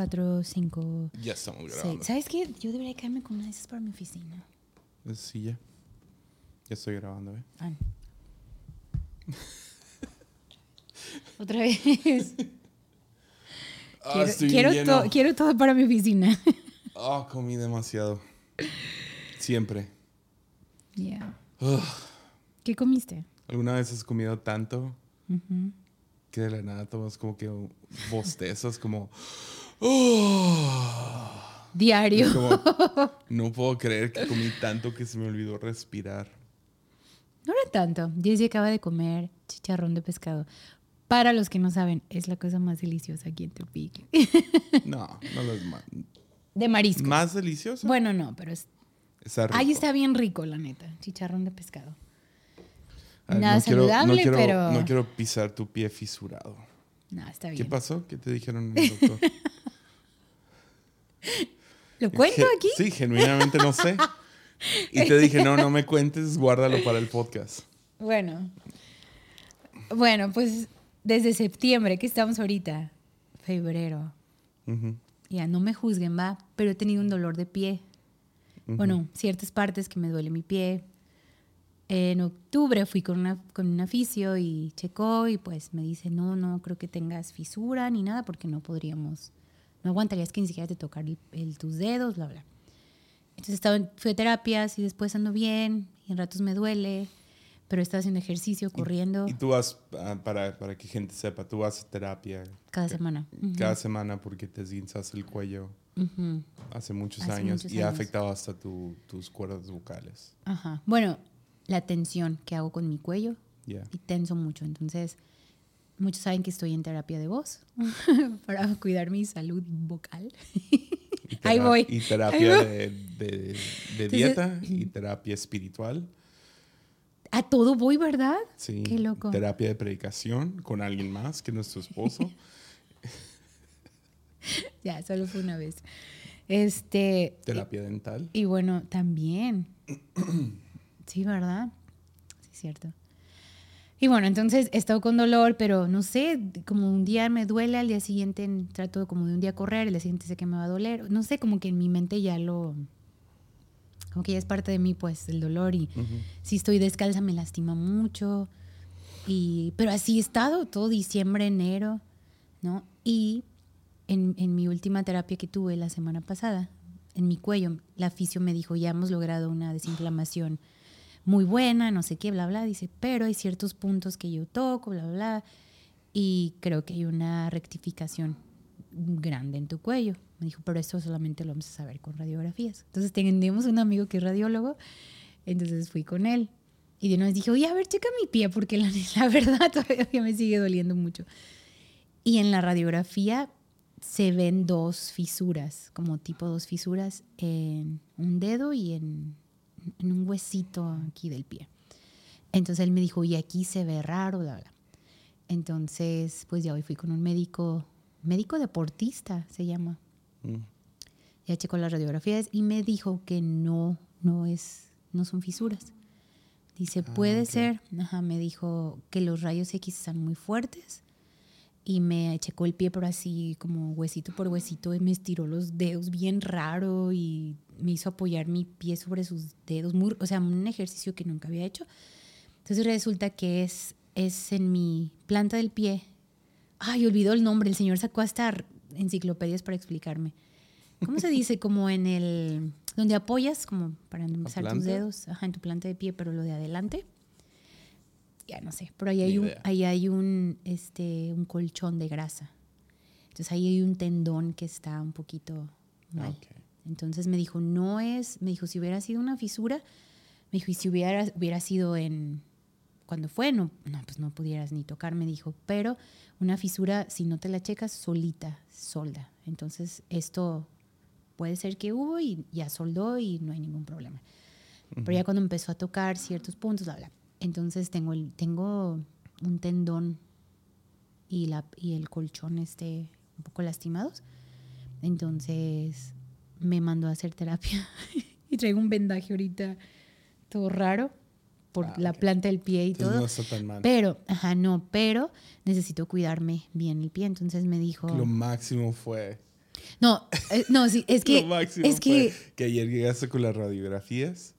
cuatro, cinco, Ya estamos seis. grabando. ¿Sabes qué? Yo debería quedarme con una de esas para mi oficina. Sí, ya. Ya estoy grabando, ¿eh? Ah. Otra vez. Ah, quiero, estoy quiero, lleno. to- quiero todo para mi oficina. Ah, comí demasiado. Siempre. Yeah. Ugh. ¿Qué comiste? ¿Alguna vez has comido tanto que de la nada tomas como que bostezas como... "Oh"? Diario. Como, no puedo creer que comí tanto que se me olvidó respirar. No era tanto. Jessy acaba de comer chicharrón de pescado. Para los que no saben, es la cosa más deliciosa aquí en Tepic. No, no lo es más. De marisco. ¿Más delicioso? Bueno, no, pero es... Está rico. Ahí está bien rico, la neta. Chicharrón de pescado. Ay, Nada quiero- saludable, quiero, pero- No quiero pisar tu pie fisurado. No, está ¿Qué bien. pasó? ¿Qué te dijeron el doctor? ¿Lo cuento aquí? Sí, genuinamente no sé. Y te dije, no, no me cuentes, guárdalo para el podcast. Bueno. Bueno, pues desde septiembre, que estamos ahorita, febrero, ya no me juzguen, va, pero he tenido un dolor de pie. Bueno, ciertas partes que me duele mi pie. En octubre fui con una con un fisio y checó y pues me dice, no, no creo que tengas fisura ni nada porque no podríamos, no aguantarías que ni siquiera te tocar el, el- tus dedos, bla, bla. Entonces estaba en, fui a terapias y después ando bien y en ratos me duele, pero estaba haciendo ejercicio, corriendo Y tú vas, ah, para, para que gente sepa, tú vas a terapia cada semana. Ujú, cada semana porque te esguinzas el cuello ujú. hace muchos Hace años muchos y ha años. afectado hasta tu- tus cuerdas vocales. Ajá. Bueno, la tensión que hago con mi cuello Ya. y tenso mucho. Entonces, muchos saben que estoy en terapia de voz para cuidar mi salud vocal. Ahí voy. Y terapia voy. de, de- de Entonces- dieta y terapia espiritual. A todo voy, ¿verdad? Sí. Qué loco. Terapia de predicación con alguien más que nuestro esposo. Ya, solo fue una vez. Este. terapia dental. Y bueno, también. Sí, ¿verdad? Sí, cierto. Y bueno, entonces he estado con dolor, pero no sé, como un día me duele, al día siguiente trato como de un día correr, el día siguiente sé que me va a doler. No sé, como que en mi mente ya lo... Como que ya es parte de mí, pues, el dolor. Y si estoy descalza me lastima mucho. Y, pero así he estado todo diciembre, enero, ¿no? Y en, en mi última terapia que tuve la semana pasada, en mi cuello, la fisio me dijo, ya hemos logrado una desinflamación muy buena, no sé qué, bla, bla. Dice, pero hay ciertos puntos que yo toco, bla, bla. Y creo que hay una rectificación grande en tu cuello. Me dijo, pero esto solamente lo vamos a saber con radiografías. Entonces tenemos un amigo que es radiólogo, entonces fui con él. Y de una vez dije, oye, a ver, checa mi pie, porque la, la verdad todavía me sigue doliendo mucho. Y en la radiografía se ven dos fisuras, como tipo dos fisuras en un dedo y en, en un huesito aquí del pie. Entonces él me dijo, y aquí se ve raro, bla, bla. Entonces, pues ya hoy fui con un médico, médico deportista se llama. Mm. Ya checó las radiografías y me dijo que no, no es, no son fisuras. Dice, Ah, puede ok. ser, ajá, me dijo que los rayos X están muy fuertes y me checó el pie pero así como huesito por huesito y me estiró los dedos bien raro y me hizo apoyar mi pie sobre sus dedos, muy, o sea, un ejercicio que nunca había hecho. Entonces resulta que es, es en mi planta del pie. Ay, olvidó el nombre, el señor sacó hasta enciclopedias para explicarme. ¿Cómo se dice? Como en el... Donde apoyas, como para empezar tus planta? dedos, ajá, en tu planta de pie, pero lo de adelante. Ya no sé, pero ahí hay Ni un, idea. ahí hay un, este, un colchón de grasa. Entonces ahí hay un tendón que está un poquito mal. Ok. Entonces me dijo, no es, me dijo, si hubiera sido una fisura, me dijo, y si hubiera, hubiera sido en, cuando fue, no, no, pues no pudieras ni tocar, me dijo, pero una fisura, si no te la checas, solita, solda. Entonces esto puede ser que hubo y ya soldó y no hay ningún problema. Pero ya cuando empezó a tocar ciertos puntos, bla, bla. Entonces tengo, el, tengo un tendón y, la, y el colchón este un poco lastimados. Entonces me mandó a hacer terapia y traigo un vendaje ahorita todo raro por Ah, la ok. planta del pie y Entonces todo. no está tan mal. Pero, ajá, no, pero necesito cuidarme bien el pie. Entonces me dijo, Lo máximo fue No, eh, no, sí, es que. Lo máximo es que. fue que ayer llegaste con las radiografías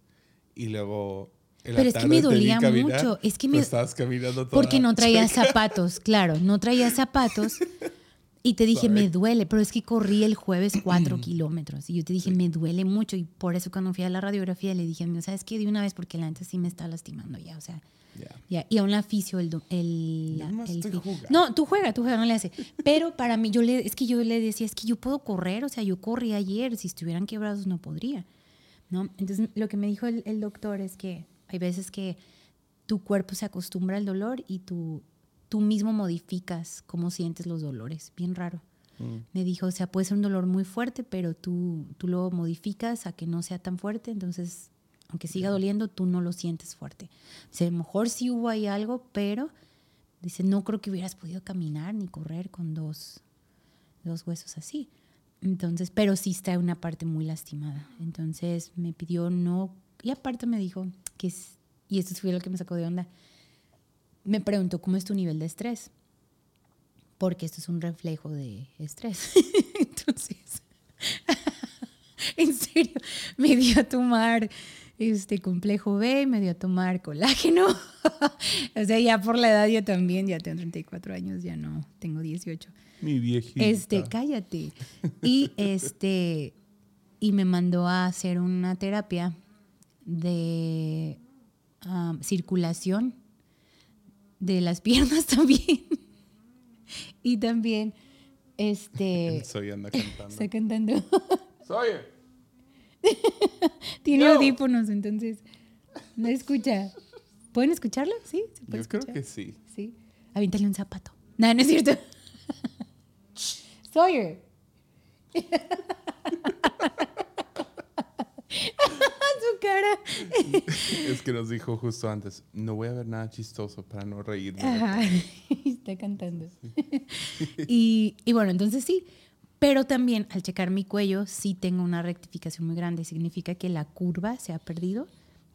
y luego. Pero es que me dolía caminar, mucho, es que me- estabas caminando toda Porque no traía zapatos, claro, no traía zapatos. Y te dije, Sorry. me duele, pero es que corrí el jueves cuatro kilómetros. Y yo te dije, me duele mucho. Y por eso cuando fui a la radiografía le dije, "Amigo, ¿sabes qué? De una vez, porque la neta sí me está lastimando ya, o sea. Ya. Ya, y aún la fisio, el... el, jugando. no, tú juega, tú juega, no le hace. Pero para mí, yo le, es que yo le decía, es que yo puedo correr, o sea, yo corrí ayer, si estuvieran quebrados no podría. ¿no? Entonces, lo que me dijo el, el doctor es que hay veces que tu cuerpo se acostumbra al dolor y tú, tú mismo modificas cómo sientes los dolores. Bien raro. Mm. Me dijo, o sea, puede ser un dolor muy fuerte, pero tú, tú lo modificas a que no sea tan fuerte, entonces, aunque siga doliendo, tú no lo sientes fuerte. O sea, a lo mejor sí hubo ahí algo, pero dice, no creo que hubieras podido caminar ni correr con dos, dos huesos así. Entonces, pero sí está una parte muy lastimada. Entonces me pidió no, y aparte me dijo que, es, y esto fue lo que me sacó de onda, me preguntó cómo es tu nivel de estrés, porque esto es un reflejo de estrés. Entonces, en serio, me dio a tomar este complejo B, me dio a tomar colágeno. o sea, ya por la edad yo también, ya tengo 34 años, ya no, tengo 18. Mi viejita. Este, cállate. Y este, y me mandó a hacer una terapia de um, circulación de las piernas también. y también, este, Soy anda cantando. está cantando. Soy. Tiene Yo. audífonos, entonces no escucha. ¿Pueden escucharlo? Sí, se puede Yo creo que sí. Sí. Aviéntale un zapato. No, no es cierto. Sawyer. Su cara. Es que nos dijo justo antes, no voy a ver nada chistoso para no reírme. Ajá. Está cantando. y, y bueno, entonces sí. Pero también al checar mi cuello, sí tengo una rectificación muy grande. Significa que la curva se ha perdido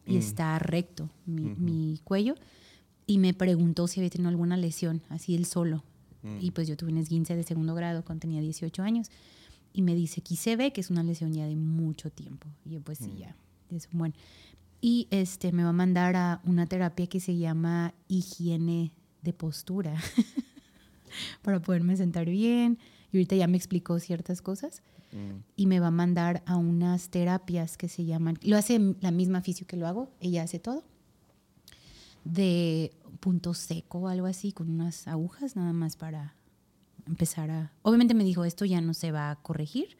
y está recto mi, mi cuello. Y me preguntó si había tenido alguna lesión, así él solo. Y pues yo tuve un esguince de segundo grado cuando tenía 18 años. Y me dice, aquí se ve que es una lesión ya de mucho tiempo. Y yo, pues sí, ya, es un buen. Y este, me va a mandar a una terapia que se llama higiene de postura para poderme sentar bien. Y ahorita ya me explicó ciertas cosas. Mm. Y me va a mandar a unas terapias que se llaman, lo hace la misma fisio que lo hago, ella hace todo, de punto seco o algo así, con unas agujas nada más para empezar a... Obviamente me dijo, esto ya no se va a corregir.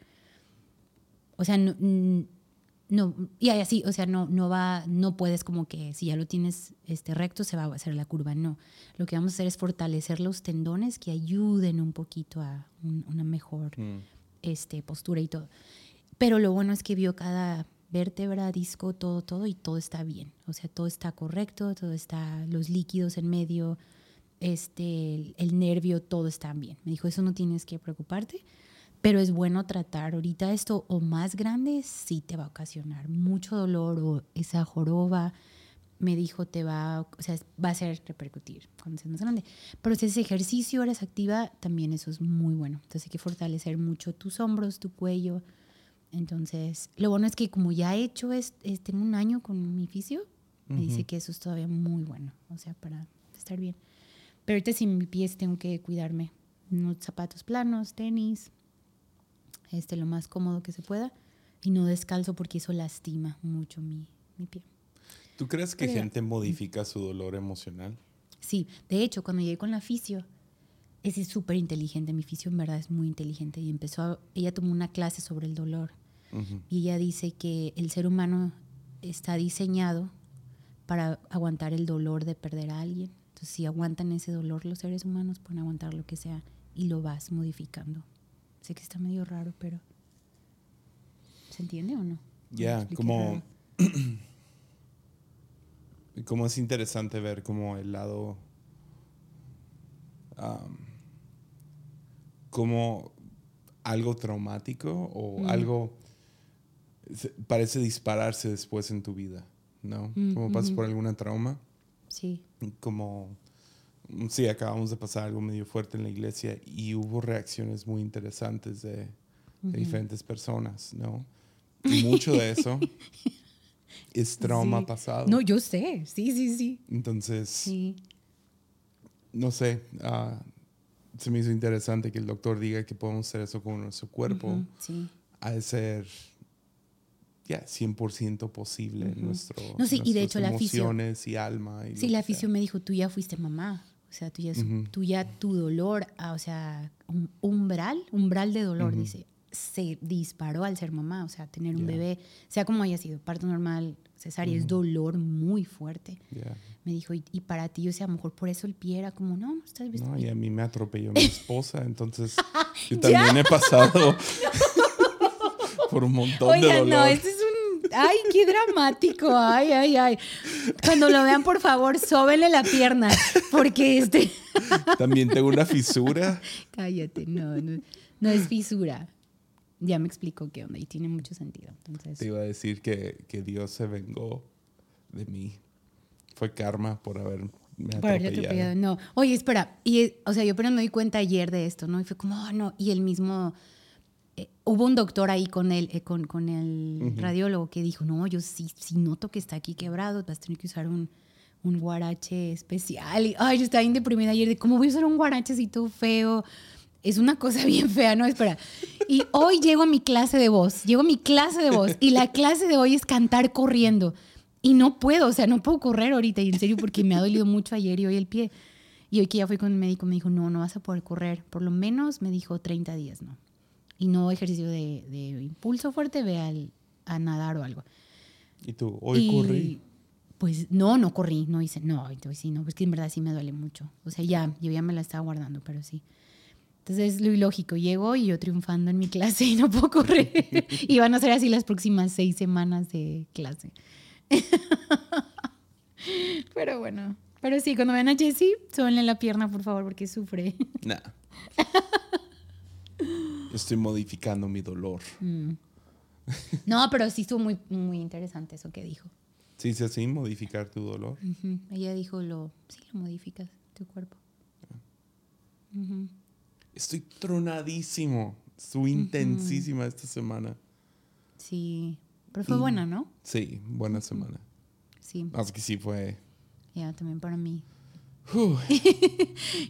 O sea, no, no y así, o sea, no, no va, no puedes como que si ya lo tienes este, recto se va a hacer la curva, no. Lo que vamos a hacer es fortalecer los tendones que ayuden un poquito a un- una mejor Mm. este, postura y todo. Pero lo bueno es que vio cada vértebra, disco, todo, todo, y todo está bien. O sea, todo está correcto, todo está, los líquidos en medio, este, el, el nervio, todo está bien. Me dijo, eso no tienes que preocuparte, pero es bueno tratar ahorita esto o más grande, sí te va a ocasionar mucho dolor o esa joroba. Me dijo, te va, o sea, va a hacer repercutir cuando seas más grande. Pero si haces ejercicio, eres activa, también eso es muy bueno. Entonces hay que fortalecer mucho tus hombros, tu cuello. Entonces, lo bueno es que como ya he hecho, es, es- tengo un año con mi fisio, me dice que eso es todavía muy bueno, o sea, para estar bien. Pero ahorita sin mi pies tengo que cuidarme. Unos zapatos planos, tenis, este, lo más cómodo que se pueda. Y no descalzo porque eso lastima mucho mi, mi pie. ¿Tú crees que Pero- gente modifica su dolor emocional? Sí, de hecho, cuando llegué con la fisio, es súper inteligente. Mi fisio en verdad es muy inteligente y empezó, a- ella tomó una clase sobre el dolor y ella dice que el ser humano está diseñado para aguantar el dolor de perder a alguien. Entonces, si aguantan ese dolor los seres humanos, pueden aguantar lo que sea y lo vas modificando. Sé que está medio raro, pero ¿se entiende o no? Ya, ¿Me expliqué como, como es interesante ver como el lado, como algo traumático o Mm. algo parece dispararse después en tu vida, ¿no? Mm, como pasas por alguna trauma, Sí, como, sí, acabamos de pasar algo medio fuerte en la iglesia y hubo reacciones muy interesantes de, de diferentes personas, ¿no? Y mucho de eso es trauma Sí. pasado. No, yo sé, sí, sí, sí. Entonces, Sí. no sé, ah, se me hizo interesante que el doctor diga que podemos hacer eso con nuestro cuerpo. Ujú, Sí. Ha de ser ya 100% posible en nuestro, No, sí, y de hecho la emociones y alma. Y Sí, la fisio me dijo, tú ya fuiste mamá. O sea, tú ya, tú ya tu dolor, ah, o sea, un umbral, umbral de dolor, dice, se disparó al ser mamá. O sea, tener un bebé, sea como haya sido, parto normal, cesárea, es dolor muy fuerte. Me dijo, y, y para ti, o sea, a lo mejor por eso el pie era como, no, estás visto. No, y a mí me atropelló mi esposa, entonces yo también he pasado por un montón de dolor. no, este. Ay, qué dramático. Ay, ay, ay. Cuando lo vean, por favor, sóbenle la pierna. Porque este. También tengo una fisura. Cállate, no, no, no es fisura. Ya me explicó qué onda y tiene mucho sentido. Entonces, Te iba a decir que, que Dios se vengó de mí. Fue karma por haberme por atropellado. No. Oye, espera. Y, o sea, yo pero me di cuenta ayer de esto, ¿no? Y fue como, oh, no. Y el mismo. Eh, hubo un doctor ahí con el, eh, con, con el radiólogo que dijo, no, yo sí, sí noto que está aquí quebrado, vas a tener que usar un, un guarache especial. Y, ay, yo estaba bien deprimida ayer de cómo voy a usar un guarache así todo feo. Es una cosa bien fea, ¿no? Espera. Y hoy llego a mi clase de voz, llego a mi clase de voz y la clase de hoy es cantar corriendo. Y no puedo, o sea, no puedo correr ahorita, y en serio, porque me ha dolido mucho ayer y hoy el pie. Y hoy que ya fui con el médico, me dijo, no, no vas a poder correr. Por lo menos me dijo 30 días, ¿no? Y no ejercicio de, de impulso fuerte, ve al, a nadar o algo. Y tú, hoy Y, corrí. Pues no, no corrí, no hice, no, hoy sí, no, pues que en verdad sí me duele mucho. O sea, ya, yo ya me la estaba guardando, pero sí. Entonces es lo ilógico, llego y yo triunfando en mi clase y no puedo correr. y van a ser así las próximas seis semanas de clase. pero bueno, pero sí, cuando vean a Jessie, súbenle la pierna, por favor, porque sufre. Nah. Estoy modificando mi dolor. Mm. No, pero sí estuvo muy, muy interesante eso que dijo. ¿Sí dice así? Modificar tu dolor. Ella dijo lo, sí, lo modificas, tu cuerpo. Ujú. Estoy tronadísimo. Estuve intensísima esta semana. Sí, pero fue buena, ¿no? Sí, buena semana. Sí, Más que sí fue. ya también para mí.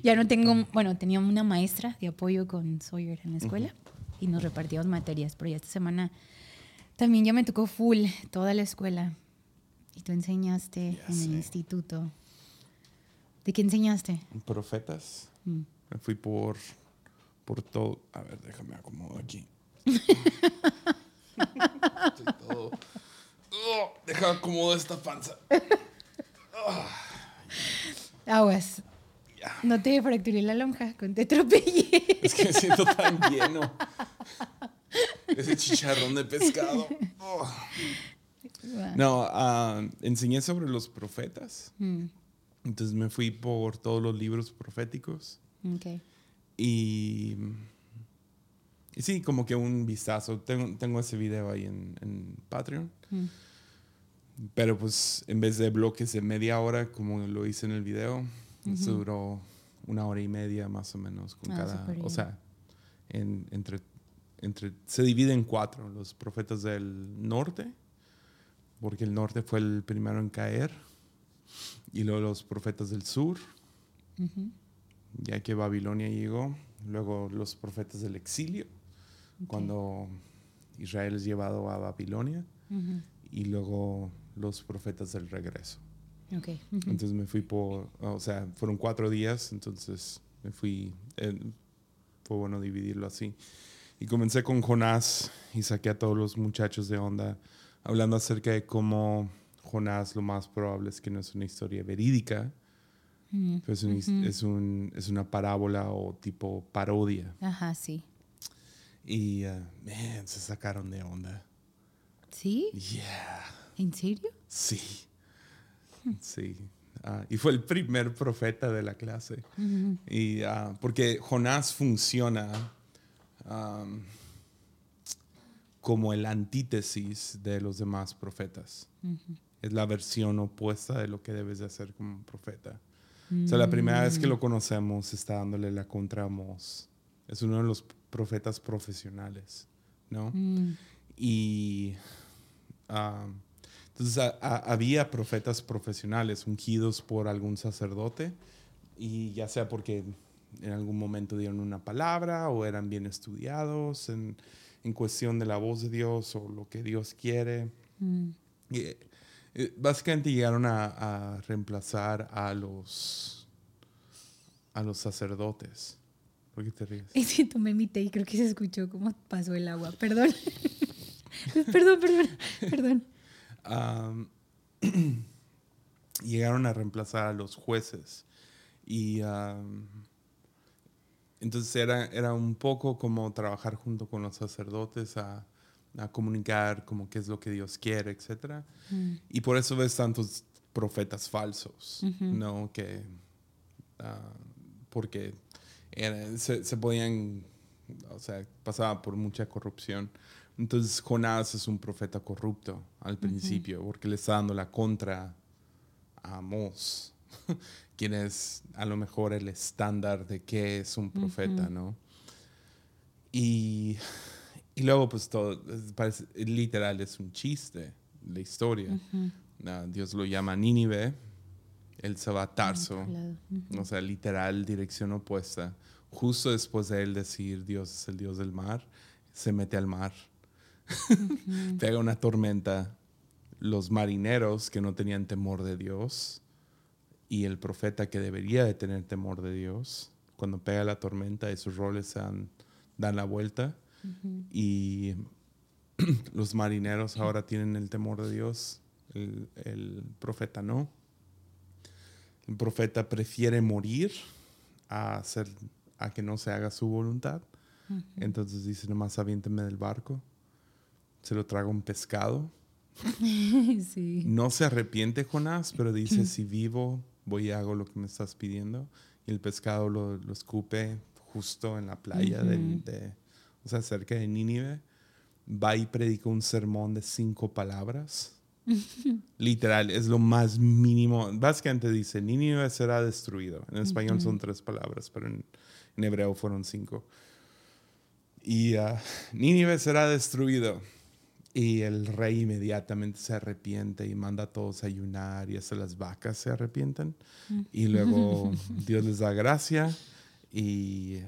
Ya no tengo, bueno, tenía una maestra de apoyo con Sawyer en la escuela y nos repartíamos materias, pero ya esta semana también ya me tocó full toda la escuela. Y tú enseñaste Ya en el sé. instituto. ¿De qué enseñaste? profetas. Mm. Me fui por, por todo. A ver, déjame acomodo aquí. Estoy todo. Oh, deja acomodo esta panza. Aguas. No te fracturé la lonja, con te atropellé. Es que me siento tan lleno. Ese chicharrón de pescado. Oh. No, ah, enseñé sobre los profetas. Mm, Entonces me fui por todos los libros proféticos. ok. Y, y sí, como que un vistazo. Tengo, tengo ese video ahí en, en Patreon. Mm. Pero pues en vez de bloques de media hora, como lo hice en el video, eso duró una hora y media más o menos con Ah, cada. O sea, en- entre, entre, se divide en cuatro: los profetas del norte, porque el norte fue el primero en caer, y luego los profetas del sur, ya que Babilonia llegó, luego los profetas del exilio, cuando Israel es llevado a Babilonia, y luego los profetas del regreso. Ok. Ujú. Entonces me fui por, o sea, fueron cuatro días, entonces me fui, eh, fue bueno dividirlo así. Y comencé con Jonás y saqué a todos los muchachos de onda hablando acerca de cómo Jonás lo más probable es que no es una historia verídica, Mm, pero es, un his- ujú. es, un- es una parábola o tipo parodia. Ajá, sí. Y, eh, man, se sacaron de onda. ¿Sí? Yeah. ¿En serio? Sí. Sí. Ah, y fue el primer profeta de la clase. Y, ah, porque Jonás funciona como el antítesis de los demás profetas. Es la versión opuesta de lo que debes de hacer como un profeta. O sea, la primera vez que lo conocemos está dándole la contra Mos. Es uno de los profetas profesionales. ¿no? Mm. Y entonces a- a- había profetas profesionales ungidos por algún sacerdote y ya sea porque en algún momento dieron una palabra o eran bien estudiados en, en cuestión de la voz de Dios o lo que Dios quiere. Mm. Y, eh, básicamente llegaron a, a reemplazar a los, a los sacerdotes. ¿Por qué te ríes? Es que tomé mi té y creo que se escuchó cómo pasó el agua. Perdón. perdón, perdón, perdón. Llegaron a reemplazar a los jueces. Y entonces era, era un poco como trabajar junto con los sacerdotes a, a comunicar como qué es lo que Dios quiere, etc. Mm. Y por eso ves tantos profetas falsos. ¿no? Que, ah, porque era- se, se podían, o sea, pasaba por mucha corrupción. Entonces Jonás es un profeta corrupto al principio, porque le está dando la contra a Amós, quien es a lo mejor el estándar de qué es un profeta, Ujú. ¿no? Y, y luego pues todo, parece, literal es un chiste la historia. Ujú. Ah, Dios lo llama Nínive, él se va a Tarso. Ujú. o sea, literal dirección opuesta. Justo después de él decir Dios es el Dios del mar, se mete al mar, Pega una tormenta. Los marineros que no tenían temor de Dios y el profeta que debería de tener temor de Dios, cuando pega la tormenta, esos roles se dan, dan la vuelta y los marineros ahora tienen el temor de Dios, el, el profeta no. El profeta prefiere morir a, hacer, a que no se haga su voluntad. Entonces dice, nomás aviénteme del barco. Se lo traga un pescado. sí. No se arrepiente Jonás, pero dice, si vivo, voy y hago lo que me estás pidiendo. Y el pescado lo, lo escupe justo en la playa, del- Ujú. de, o sea, cerca de Nínive. Va y predica un sermón de cinco palabras. Literal, es lo más mínimo. Básicamente dice, Nínive será destruido. En español son tres palabras, pero en, en hebreo fueron cinco. Y ah, Nínive será destruido. Y el rey inmediatamente se arrepiente y manda a todos a ayunar y hasta las vacas se arrepienten. Y luego Dios les da gracia y,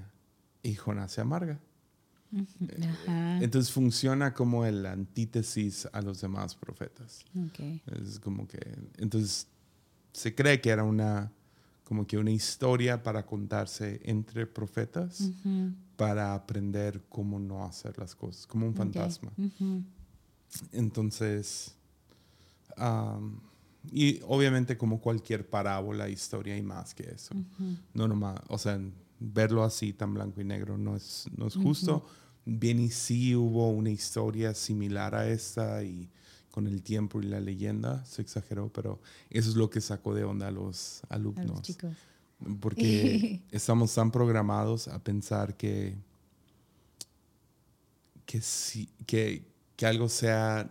y Jonás se amarga. Ajá. Entonces funciona como el antítesis a los demás profetas. Ok. Es como que, entonces se cree que era una, como que una historia para contarse entre profetas para aprender cómo no hacer las cosas, como un fantasma. Entonces, am, y obviamente como cualquier parábola, historia hay más que eso. Ujú. No nomás, o sea, verlo así tan blanco y negro no es, no es justo. Bien y sí hubo una historia similar a esta y con el tiempo y la leyenda se exageró, pero eso es lo que sacó de onda a los A alumnos. los chicos. Porque estamos tan programados a pensar que, que, sí- que, que algo sea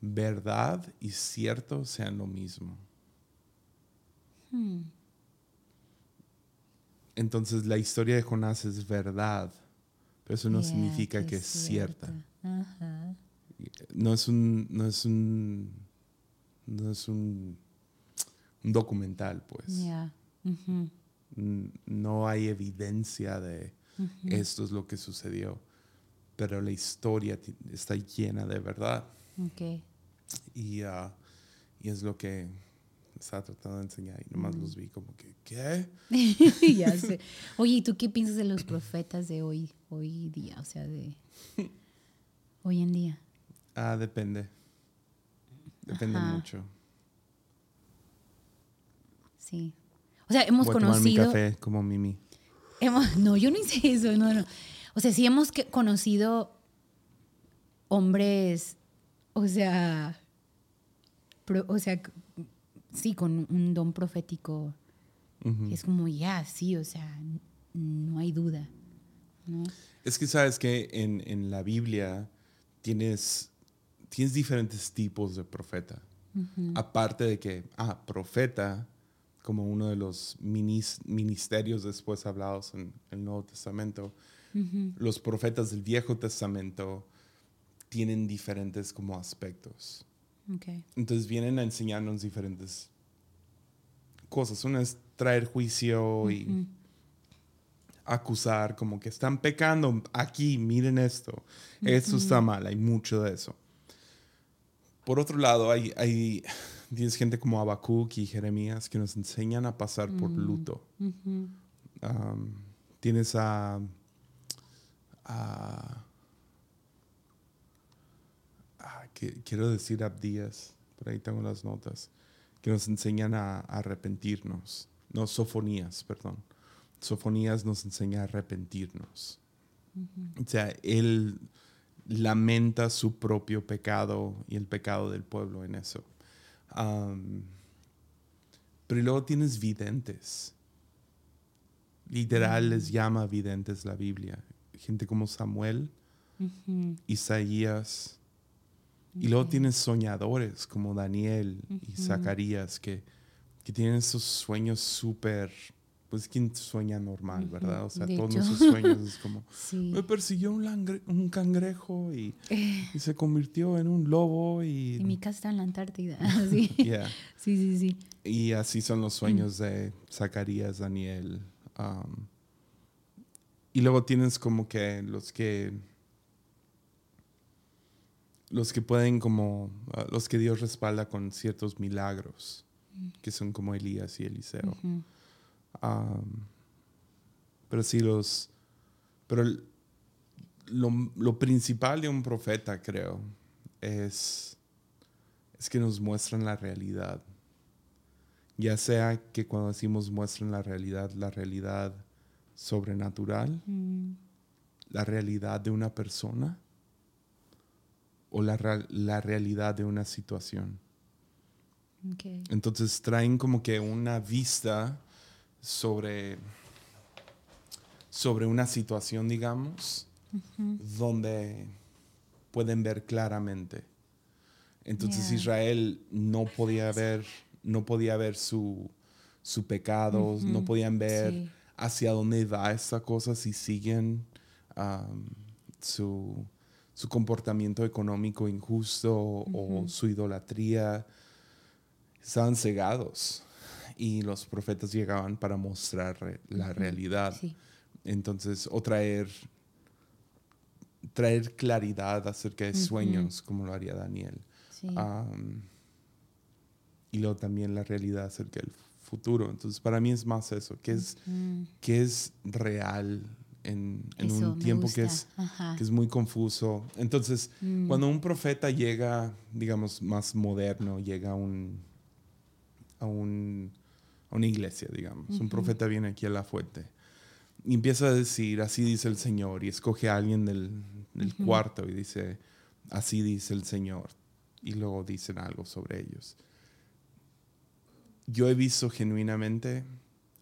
verdad y cierto sean lo mismo. Hmm. Entonces la historia de Jonás es verdad, pero eso no significa que es cierta. Ajá. No es un, no es un, no es un, un documental, pues. No hay evidencia de esto es lo que sucedió, pero la historia está llena de verdad Ok. y, y es lo que estaba tratando de enseñar y nomás Mm. los vi como que, ¿qué? ya sé. Oye, ¿y tú qué piensas de los profetas de hoy, hoy día? O sea, de hoy en día. Ah, depende. Depende Ajá. mucho. Sí. O sea, hemos Voy a tomar mi conocido. café como Mimi. hemos- no, yo no hice eso, no, no. O sea, sí hemos que- conocido hombres, o sea, pro- o sea, sí, con un don profético. Es como, ya, sí, o sea, no hay duda. ¿no? Es que sabes que en, en la Biblia tienes, tienes diferentes tipos de profeta. Aparte de que, ah, profeta, como uno de los minis- ministerios después hablados en el Nuevo Testamento, los profetas del Viejo Testamento tienen diferentes como aspectos. Okay. Entonces vienen a enseñarnos diferentes cosas. Una es traer juicio y acusar, como que están pecando aquí, miren esto, esto está mal, hay mucho de eso. Por otro lado, hay, hay tienes gente como Habacuc y Jeremías que nos enseñan a pasar por Mm. luto. Um, tienes a, a- a- que- quiero decir Abdías, por ahí tengo las notas, que nos enseñan a, a arrepentirnos. No, Sofonías, perdón. Sofonías nos enseña a arrepentirnos. O sea, él lamenta su propio pecado y el pecado del pueblo en eso. Um, pero luego tienes videntes. Literal les llama videntes la Biblia. Gente como Samuel, Isaías. Y luego tienes soñadores como Daniel y Zacarías que, que tienen esos sueños súper... Pues quien sueña normal, ¿verdad? O sea, De todos hecho. nuestros sueños es como... Sí. Me persiguió un, langre- un cangrejo y, y se convirtió en un lobo y... Y mi casa está en la Antártida. sí. Yeah. sí, sí, sí. Y así son los sueños de Zacarías, Daniel. um, y luego tienes como que los que los que pueden como uh, los que Dios respalda con ciertos milagros que son como Elías y Eliseo. Um, pero sí los pero el- lo, lo principal de un profeta creo es es que nos muestran la realidad ya sea que cuando decimos muestran la realidad, la realidad sobrenatural, Mm, la realidad de una persona o la, la realidad de una situación. okay. Entonces traen como que una vista sobre, sobre una situación, digamos, donde pueden ver claramente. Entonces Yeah. Israel no podía ver, no podía ver su, su pecado, no podían ver sí. Hacia dónde va esta cosa si siguen um, su, su comportamiento económico injusto o su idolatría. Estaban cegados y los profetas llegaban para mostrar re- la realidad. Sí. Entonces, o traer, traer claridad acerca de sueños, como lo haría Daniel. Sí. Y luego también la realidad acerca del futuro. Entonces, para mí es más eso, que es, Mm, que es real en, en eso, un tiempo que es, Ajá. que es muy confuso. Entonces, Mm. cuando un profeta llega, digamos, más moderno, llega a un, a un a una iglesia, digamos. Un profeta viene aquí a la fuente y empieza a decir, así dice el Señor, y escoge a alguien del, del cuarto y dice, así dice el Señor, y luego dicen algo sobre ellos. Yo he visto genuinamente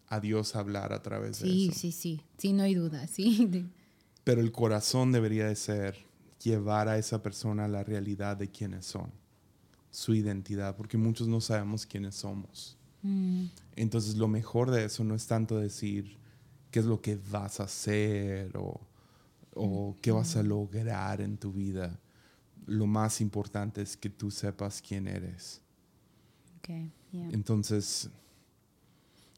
a Dios hablar a través de Sí, eso. sí, sí. Sí, no hay duda. Sí. Pero el corazón debería de ser llevar a esa persona a la realidad de quiénes son, su identidad, porque muchos no sabemos quiénes somos. Mm, Entonces lo mejor de eso no es tanto decir qué es lo que vas a hacer o, o qué vas a lograr en tu vida. Lo más importante es que tú sepas quién eres. Okay. yeah. Entonces,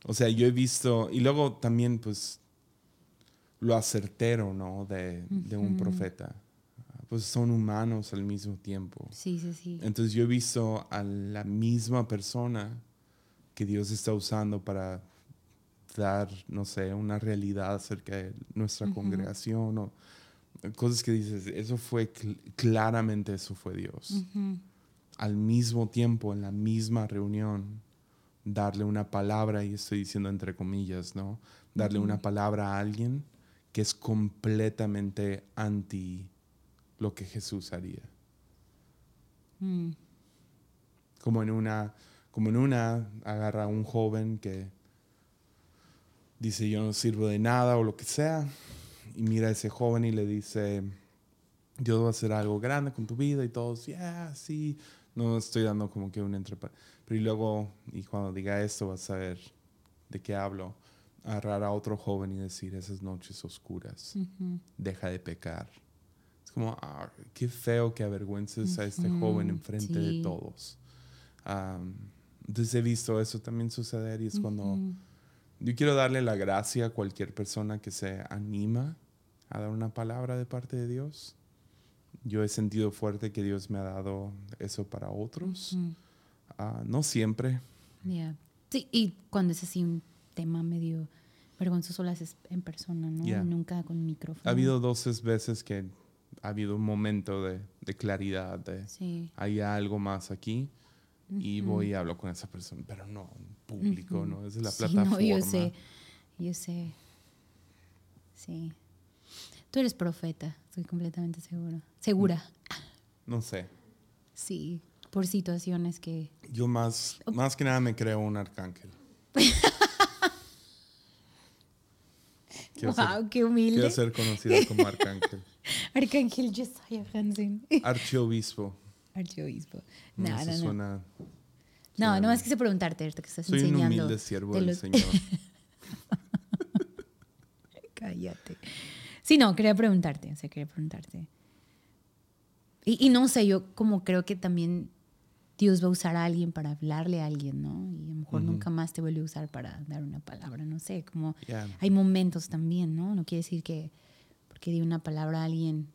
o sea, yo he visto, y luego también pues lo acertero, ¿no? De, de un profeta. Pues son humanos al mismo tiempo. Sí, sí, sí. Entonces yo he visto a la misma persona que Dios está usando para dar, no sé, una realidad acerca de nuestra congregación o cosas que dices, eso fue cl- claramente, eso fue Dios. Ujú. Al mismo tiempo, en la misma reunión, darle una palabra, y estoy diciendo entre comillas, ¿no? Darle una palabra a alguien que es completamente anti lo que Jesús haría. Mm, Como en una, como en una, agarra a un joven que dice yo no sirvo de nada o lo que sea, y mira a ese joven y le dice, Dios va a hacer algo grande con tu vida y todos, ya, sí, no estoy dando como que un entrepa. Pero y luego, y cuando diga esto vas a ver de qué hablo. agarrar a otro joven y decir esas noches oscuras, deja de pecar. Es como, ah, qué feo que avergüences a este joven enfrente de sí. todos. Am, entonces he visto eso también suceder y es cuando yo quiero darle la gracia a cualquier persona que se anima a dar una palabra de parte de Dios. Yo he sentido fuerte que Dios me ha dado eso para otros. Ujú. Ah, no siempre. Ya. Sí, y cuando es así un tema medio vergonzoso lo haces en persona, ¿no? Ya. Nunca con micrófono. Ha habido dos veces que ha habido un momento de, de claridad, de Sí. hay algo más aquí y voy y hablo con esa persona, pero no en público. ¿no? Es de la Sí, plataforma. no, yo sé. Yo sé. Sí. Tú eres profeta, estoy completamente segura. Segura. No sé. Sí. Por situaciones que. Yo más, más que nada me creo un arcángel. quiero, ser, wow, qué humilde. quiero ser conocido como arcángel. Arcángel Josiah Hansen. Archiobispo. Archiobispo. No, No, no, no. suena- No, suena- no, más quise preguntarte ahorita que estás Soy un enseñando. humilde siervo de del los- Señor. Cállate. Sí, no, quería preguntarte, o sea, quería preguntarte. Y, y no sé, yo como creo que también Dios va a usar a alguien para hablarle a alguien, ¿no? Y a lo mejor nunca más te vuelve a usar para dar una palabra, no sé, como hay momentos también, ¿no? No quiere decir que porque di una palabra a alguien.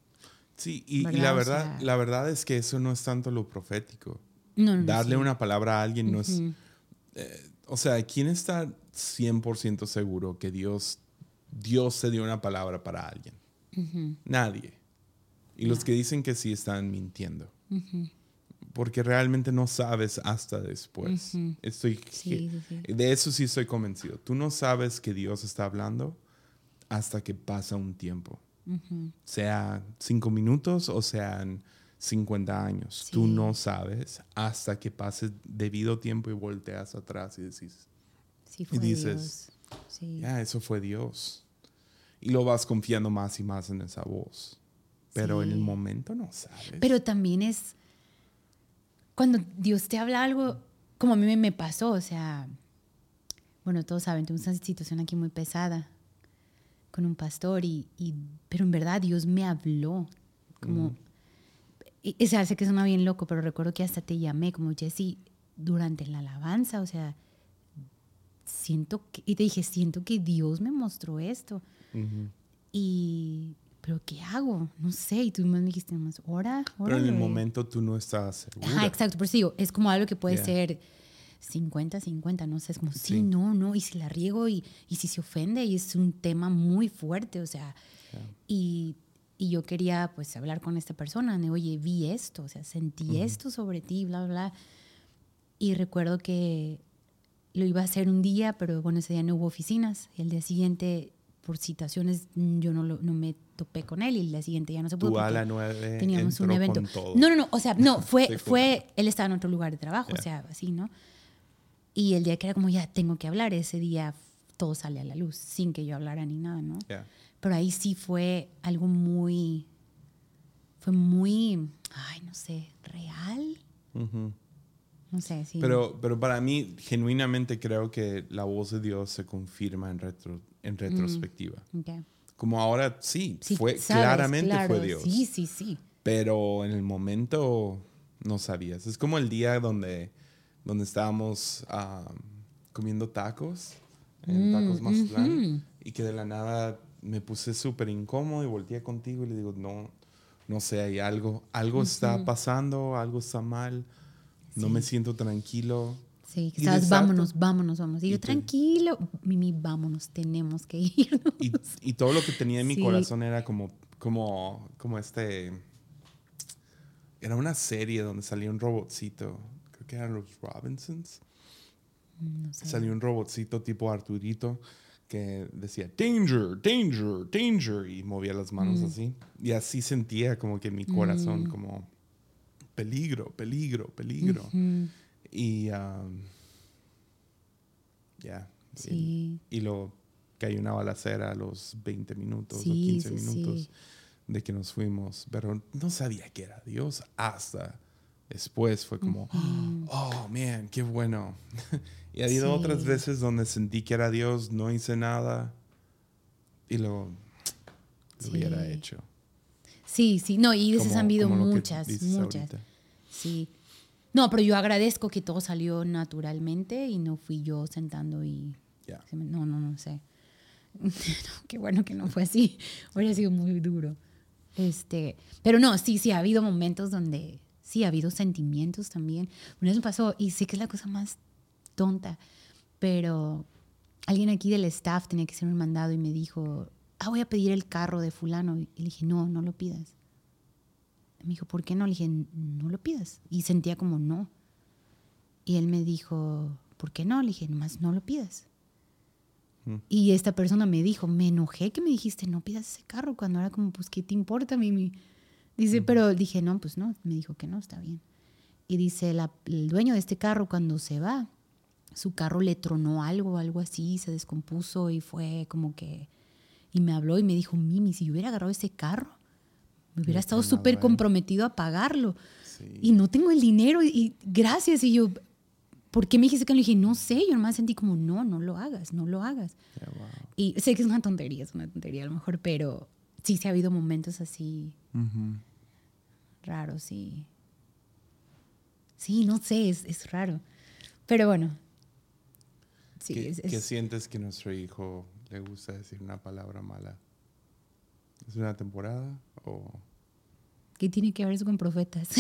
Sí, y, y ¿Verdad? la O verdad, sea- la verdad es que eso no es tanto lo profético. No, Darle sí. una palabra a alguien no es... Ujú. O sea, ¿quién está 100% seguro que Dios, Dios te dio una palabra para alguien? Nadie. Y los que dicen que sí están mintiendo. Porque realmente no sabes hasta después. Estoy, Sí, sí, sí. De eso sí estoy convencido. Tú no sabes que Dios está hablando hasta que pasa un tiempo. Sea cinco minutos o sean 50 años. Tú no sabes hasta que pase debido tiempo y volteas atrás y decís, Sí, fue dices, Dios. Sí. ya, eso fue Dios. Y lo vas confiando más y más en esa voz. Pero en el Sí. momento no sabes. Pero también es cuando Dios te habla algo, como a mí me- pasó, o sea, bueno, todos saben, tuve una situación aquí muy pesada con un pastor, y, y- pero en verdad Dios me habló, como, y, y, o sea, sé que suena bien loco, pero recuerdo que hasta te llamé, como Jesse, durante la alabanza, o sea, siento que, y te dije, siento que Dios me mostró esto. Ujú. Y, pero ¿qué hago? No sé. Y tú me dijiste, más, ora, Pero en el órale". momento tú no estás segura. Ajá, exacto. Por eso digo, es como algo que puede Yeah. ser 50-50, no sé. Es como, sí, Sí. no, no. Y si la riego y, y si se ofende, y es un tema muy fuerte, o sea. Yeah. Y, y yo quería, pues, hablar con esta persona. de, Oye, vi esto, o sea, sentí esto sobre ti, bla, bla. Y recuerdo que lo iba a hacer un día, pero bueno, ese día no hubo oficinas. Y el día siguiente, por situaciones, mm, yo no, lo- no me topé con él. Y el día siguiente ya no se pudo. Tú a la 9 teníamos un entró evento. con todo. No, no, no, o sea, no, fue, Sí, fue, él estaba en otro lugar de trabajo, Ya. o sea, así, ¿no? Y el día que era como, ya tengo que hablar, ese día todo sale a la luz, sin que yo hablara ni nada, ¿no? Yeah. Pero ahí sí fue algo muy, fue muy, ay, no sé, real, Ujú. No sé, sí. Pero, pero para mí, genuinamente creo que la voz de Dios se confirma en, retro, en retrospectiva. Ok. Como ahora sí, Sí, fue, sabes, claramente claro, fue Dios. Sí, sí, sí. Pero en el momento no sabías. Es como el día donde, donde estábamos comiendo tacos en Mm, Tacos Mazatlán ujú. y que de la nada me puse súper incómodo y volteé contigo y le digo, no, no sé, hay algo, algo está pasando, algo está mal, no me siento tranquilo. Sí, desarto. vámonos, vámonos, vámonos. Y Y yo, te- tranquilo, Mimi, vámonos, tenemos que irnos. Y, y todo lo que tenía en mi Sí. corazón era como, como, como este. Era una serie donde salía un robotcito. Creo que eran los Robinsons. No sé. Salió un robotcito tipo Arturito que decía danger, danger, danger y movía las manos Mm. así. Y así sentía como que mi corazón, como peligro, peligro, peligro. Y um, ya. Y- Sí. Y, lo cayó una balacera a los 20 minutos o Sí, 15 sí, minutos sí. de que nos fuimos. Pero no sabía que era Dios hasta después fue como, oh, man, qué bueno. y ha habido otras veces donde sentí que era Dios, no hice nada y lo, hubiera hecho. Sí, sí, no, y veces han habido muchas, muchas. Sí. No, pero yo agradezco que todo salió naturalmente y no fui yo sentando y... No, no, no sé. qué bueno que no fue así. Hubiera sido muy duro. Este, pero no, sí, sí, ha habido momentos donde sí, ha habido sentimientos también. Una vez me pasó, y sé que es la cosa más tonta, pero alguien aquí del staff tenía que hacer un mandado y me dijo, ah, voy a pedir el carro de fulano. Y le dije, no, no lo pidas. Me dijo, ¿por qué no? Le dije, no lo pidas. Y sentía como no. Y él me dijo, ¿por qué no? Le dije, nomás no lo pidas. Y esta persona me dijo, me enojé que me dijiste, no pidas ese carro, cuando era como, pues, ¿qué te importa, Mimi? Dice, pero dije, no, pues no, me dijo que no, está bien. Y dice, el dueño de este carro cuando se va, su carro le tronó algo, algo así, se descompuso y fue como que... Y me habló y me dijo, Mimi, si yo hubiera agarrado ese carro, me hubiera estado súper comprometido a pagarlo. Y no tengo el dinero y, gracias. Y yo, ¿por qué me dijiste que no? Le dije, no sé, yo nomás sentí como, no, no lo hagas, no lo hagas. Y sé que es una tontería, es una tontería a lo mejor, pero sí, sí ha habido momentos así raros, sí. Sí, no sé, es, es raro. Pero bueno. Sí, ¿Qué, ¿Qué sientes que nuestro hijo le gusta decir una palabra mala? ¿Es una temporada o...? ¿Qué tiene que ver eso con profetas?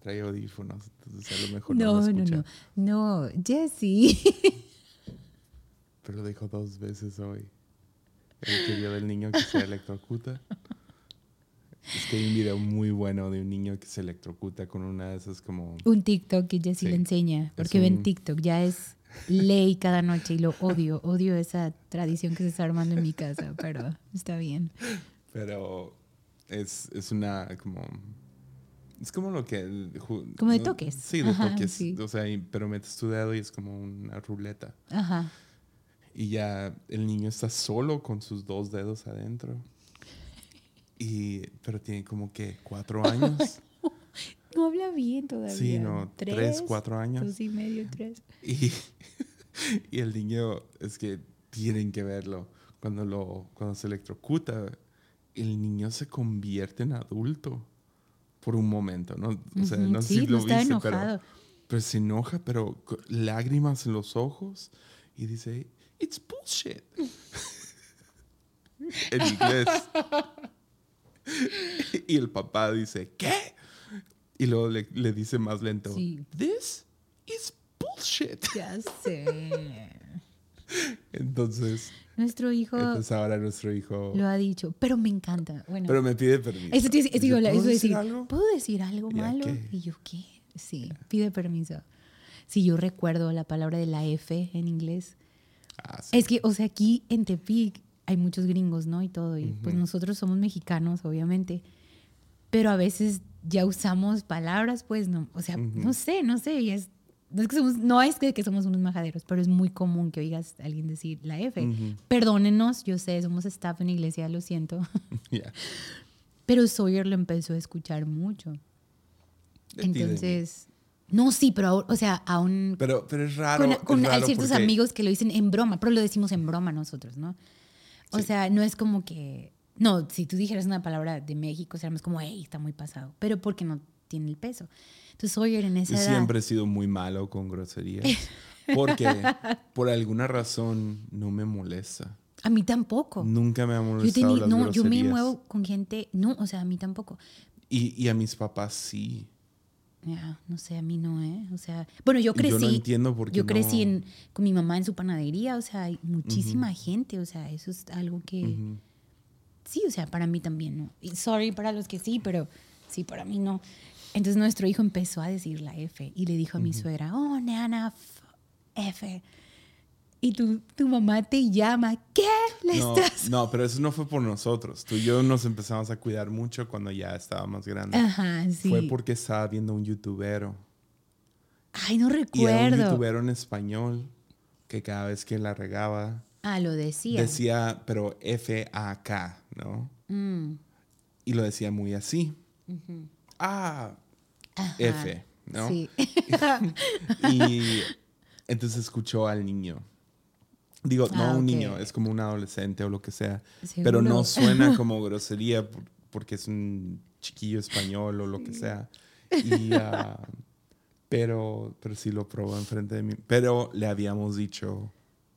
trae audífonos, entonces a lo mejor no, no No, no, no. Jesse. Pero dijo dos veces hoy. El que vio del niño que se electrocuta. Es que hay un video muy bueno de un niño que se electrocuta con una de esas como... Un TikTok que Jesse le enseña, porque ven TikTok, ya es ley cada noche y lo odio, odio esa tradición que se está armando en mi casa, pero está bien. Pero es, es una como es como lo que... Como de toques. Sí, de toques. O sea, pero metes tu dedo y es como una ruleta. Ajá. Y ya el niño está solo con sus dos dedos adentro. Y, pero tiene como que cuatro años. no, habla bien todavía. Sí, no, tres, cuatro años. Dos y medio, tres. Y, y el niño, es que tienen que verlo. Cuando, lo, cuando se electrocuta, el niño se convierte en adulto por un momento, ¿no? O sea, no sé si lo viste, pero, pero se enoja, pero lágrimas en los ojos y dice, it's bullshit. en inglés. y el papá dice, ¿qué? Y luego le, le dice más lento, this is bullshit. Ya sé. Entonces, nuestro hijo. Entonces ahora nuestro hijo. Lo ha dicho, pero me encanta. Bueno, pero me pide permiso. Eso, te, digo, ¿puedo, decir, algo? ¿Puedo decir algo malo? Y yo, ¿qué? Sí, pide permiso. Si yo recuerdo la palabra de la F en inglés. Ah, es que, o sea, aquí en Tepic hay muchos gringos, ¿no? Y todo. Y pues nosotros somos mexicanos, obviamente. Pero a veces ya usamos palabras, pues, no. O sea, no sé, no sé. Y es no es que somos, no es que, somos unos majaderos, pero es muy común que oigas a alguien decir la F. Perdónenos, yo sé, somos staff en iglesia, lo siento. Pero Sawyer lo empezó a escuchar mucho. Entonces, no, sí, pero, o sea, aún... Pero, pero es raro. hay ciertos amigos que lo dicen en broma, pero lo decimos en broma nosotros, ¿no? O sea, no es como que... No, si tú dijeras una palabra de México, seríamos como, hey, está muy pasado. Pero porque no tiene el peso. Entonces Sawyer en esa Yo siempre he sido muy malo con groserías. Porque por alguna razón no me molesta. A mí tampoco. Nunca me ha molestado yo no, Yo me muevo con gente, no, o sea, a mí tampoco. Y, y a mis papás sí. Ya, no sé, a mí no, ¿eh? O sea, bueno, yo crecí. yo no entiendo por qué. Yo crecí con mi mamá en su panadería, o sea, hay muchísima gente, o sea, eso es algo que. Sí, o sea, para mí también, ¿no? Y sorry para los que sí, pero sí, para mí no. Entonces nuestro hijo empezó a decir la F y le dijo a mi suegra, oh, nana, F. Y tu, tu mamá te llama, ¿qué? ¿Le no, estás? no, pero eso no fue por nosotros. Tú y yo nos empezamos a cuidar mucho cuando ya estaba más grande. Ajá, sí. Fue porque estaba viendo un youtubero. Ay, no recuerdo. Y era un youtubero en español que cada vez que la regaba... Ah, lo decía. Decía, pero F-A-K, ¿no? Mm. Y lo decía muy así. ah, Ajá. F, ¿no? Sí. Y entonces escuchó al niño. Digo, no Ah, un niño, es como un adolescente o lo que sea. Seguro. Pero no suena como grosería por- porque es un chiquillo español o lo que sea. Y, ah, pero, pero sí lo probó enfrente de mí. Pero le habíamos dicho,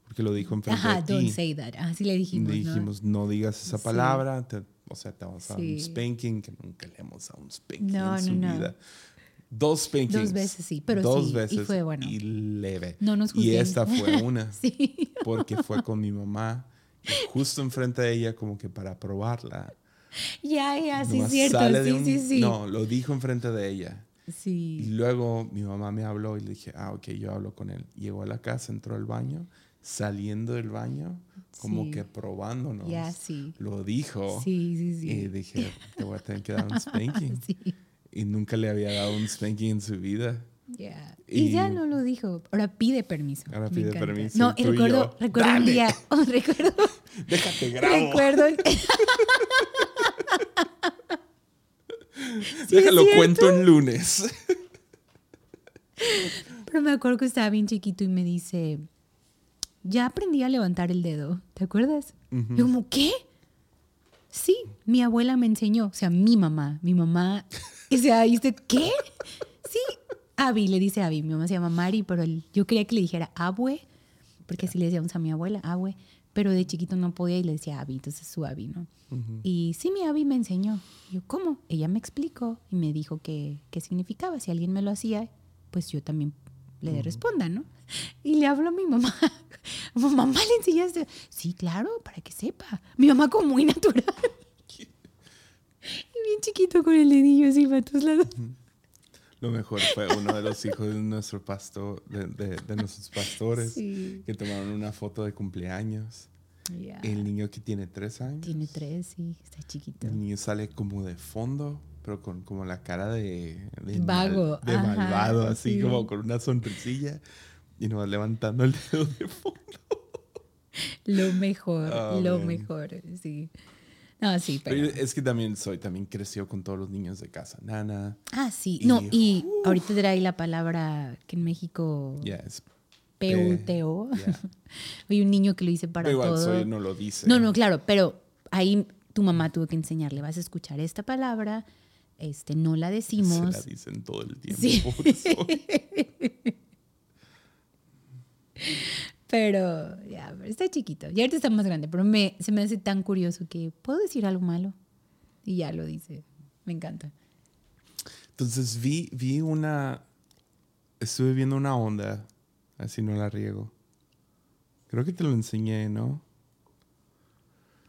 porque lo dijo enfrente Ajá, de ti. don't say that. Así le dijimos, Le ¿no? dijimos, no, digas esa Sí. palabra, te- o sea, te vamos a dar un Sí. spanking, que nunca le hemos dado un spanking No, en su no, no. vida. Dos spankings. Dos veces sí, pero Dos sí, y veces. fue bueno. Y leve. No nos y juzguen. esta fue una, Sí. porque fue con mi mamá, y justo enfrente de ella, como que para probarla. Ya, ya, sí, cierto. sale de Sí, un- sí, sí. No, lo dijo enfrente de ella. Y Sí. luego mi mamá me habló y le dije, ah, ok, yo hablo con él. Llegó a la casa, entró al baño, saliendo del baño, como Sí. que probándonos. Ya, sí. Lo dijo. Sí, sí, sí. Y dije, te voy a tener que dar un spanking. Sí. Y nunca le había dado un spanking en su vida. Ya. Y, Y- ya no lo dijo. Ahora pide permiso. Ahora pide permiso, No, recuerdo, recuerdo un día. oh, recuerdo. Déjate grabo. recuerdo. Déjalo cuento en lunes. Pero me acuerdo que estaba bien chiquito y me dice, ya aprendí a levantar el dedo, ¿te acuerdas? Yo como, ¿qué? Sí, mi abuela me enseñó, o sea, mi mamá, mi mamá, o sea, ¿y usted qué? Sí, Abby, le dice Abby, mi mamá se llama Mari, pero el- yo quería que le dijera abue, porque así le decíamos a mi abuela, abue, pero de chiquito no podía y le decía Abby, entonces su Abby, ¿no? Y sí, mi Abby me enseñó. Y yo, ¿cómo? Ella me explicó y me dijo que, qué significaba. Si alguien me lo hacía, pues yo también le responda, ¿no? Y le hablo a mi mamá. Mamá, ¿le enseñaste? Sí, claro, para que sepa. Mi mamá como muy natural. Y bien chiquito con el dedillo así para todos lados. Lo mejor fue uno de los hijos de nuestro pastor, de, de- de nuestros pastores, Sí. que tomaron una foto de cumpleaños. El niño que tiene tres años. Tiene tres, sí, está chiquito. El niño sale como de fondo, pero con como la cara de, de Vago, de ajá, malvado, así sí. como con una sonrisilla y nos levantando el dedo de fondo. Lo mejor, Oh, lo man. mejor, sí. No, sí, pero... Pero es que también soy, también creció con todos los niños de casa. Nana, Ah, sí. Y- No, y ahorita trae la palabra que en México ya es. PUTO. ya. Hay un niño que lo dice para Pero igual todo. soy, no lo dice. No, no, claro, pero ahí tu mamá tuvo que enseñarle, vas a escuchar esta palabra, este, no la Se decimos. la dicen todo el tiempo. Sí. Pero ya, está chiquito. Y ahorita está más grande, pero me, se me hace tan curioso que puedo decir algo malo. Y ya lo dice. Me encanta. Entonces vi, vi una. Estuve viendo una onda, así no la riego. Creo que te lo enseñé, ¿no?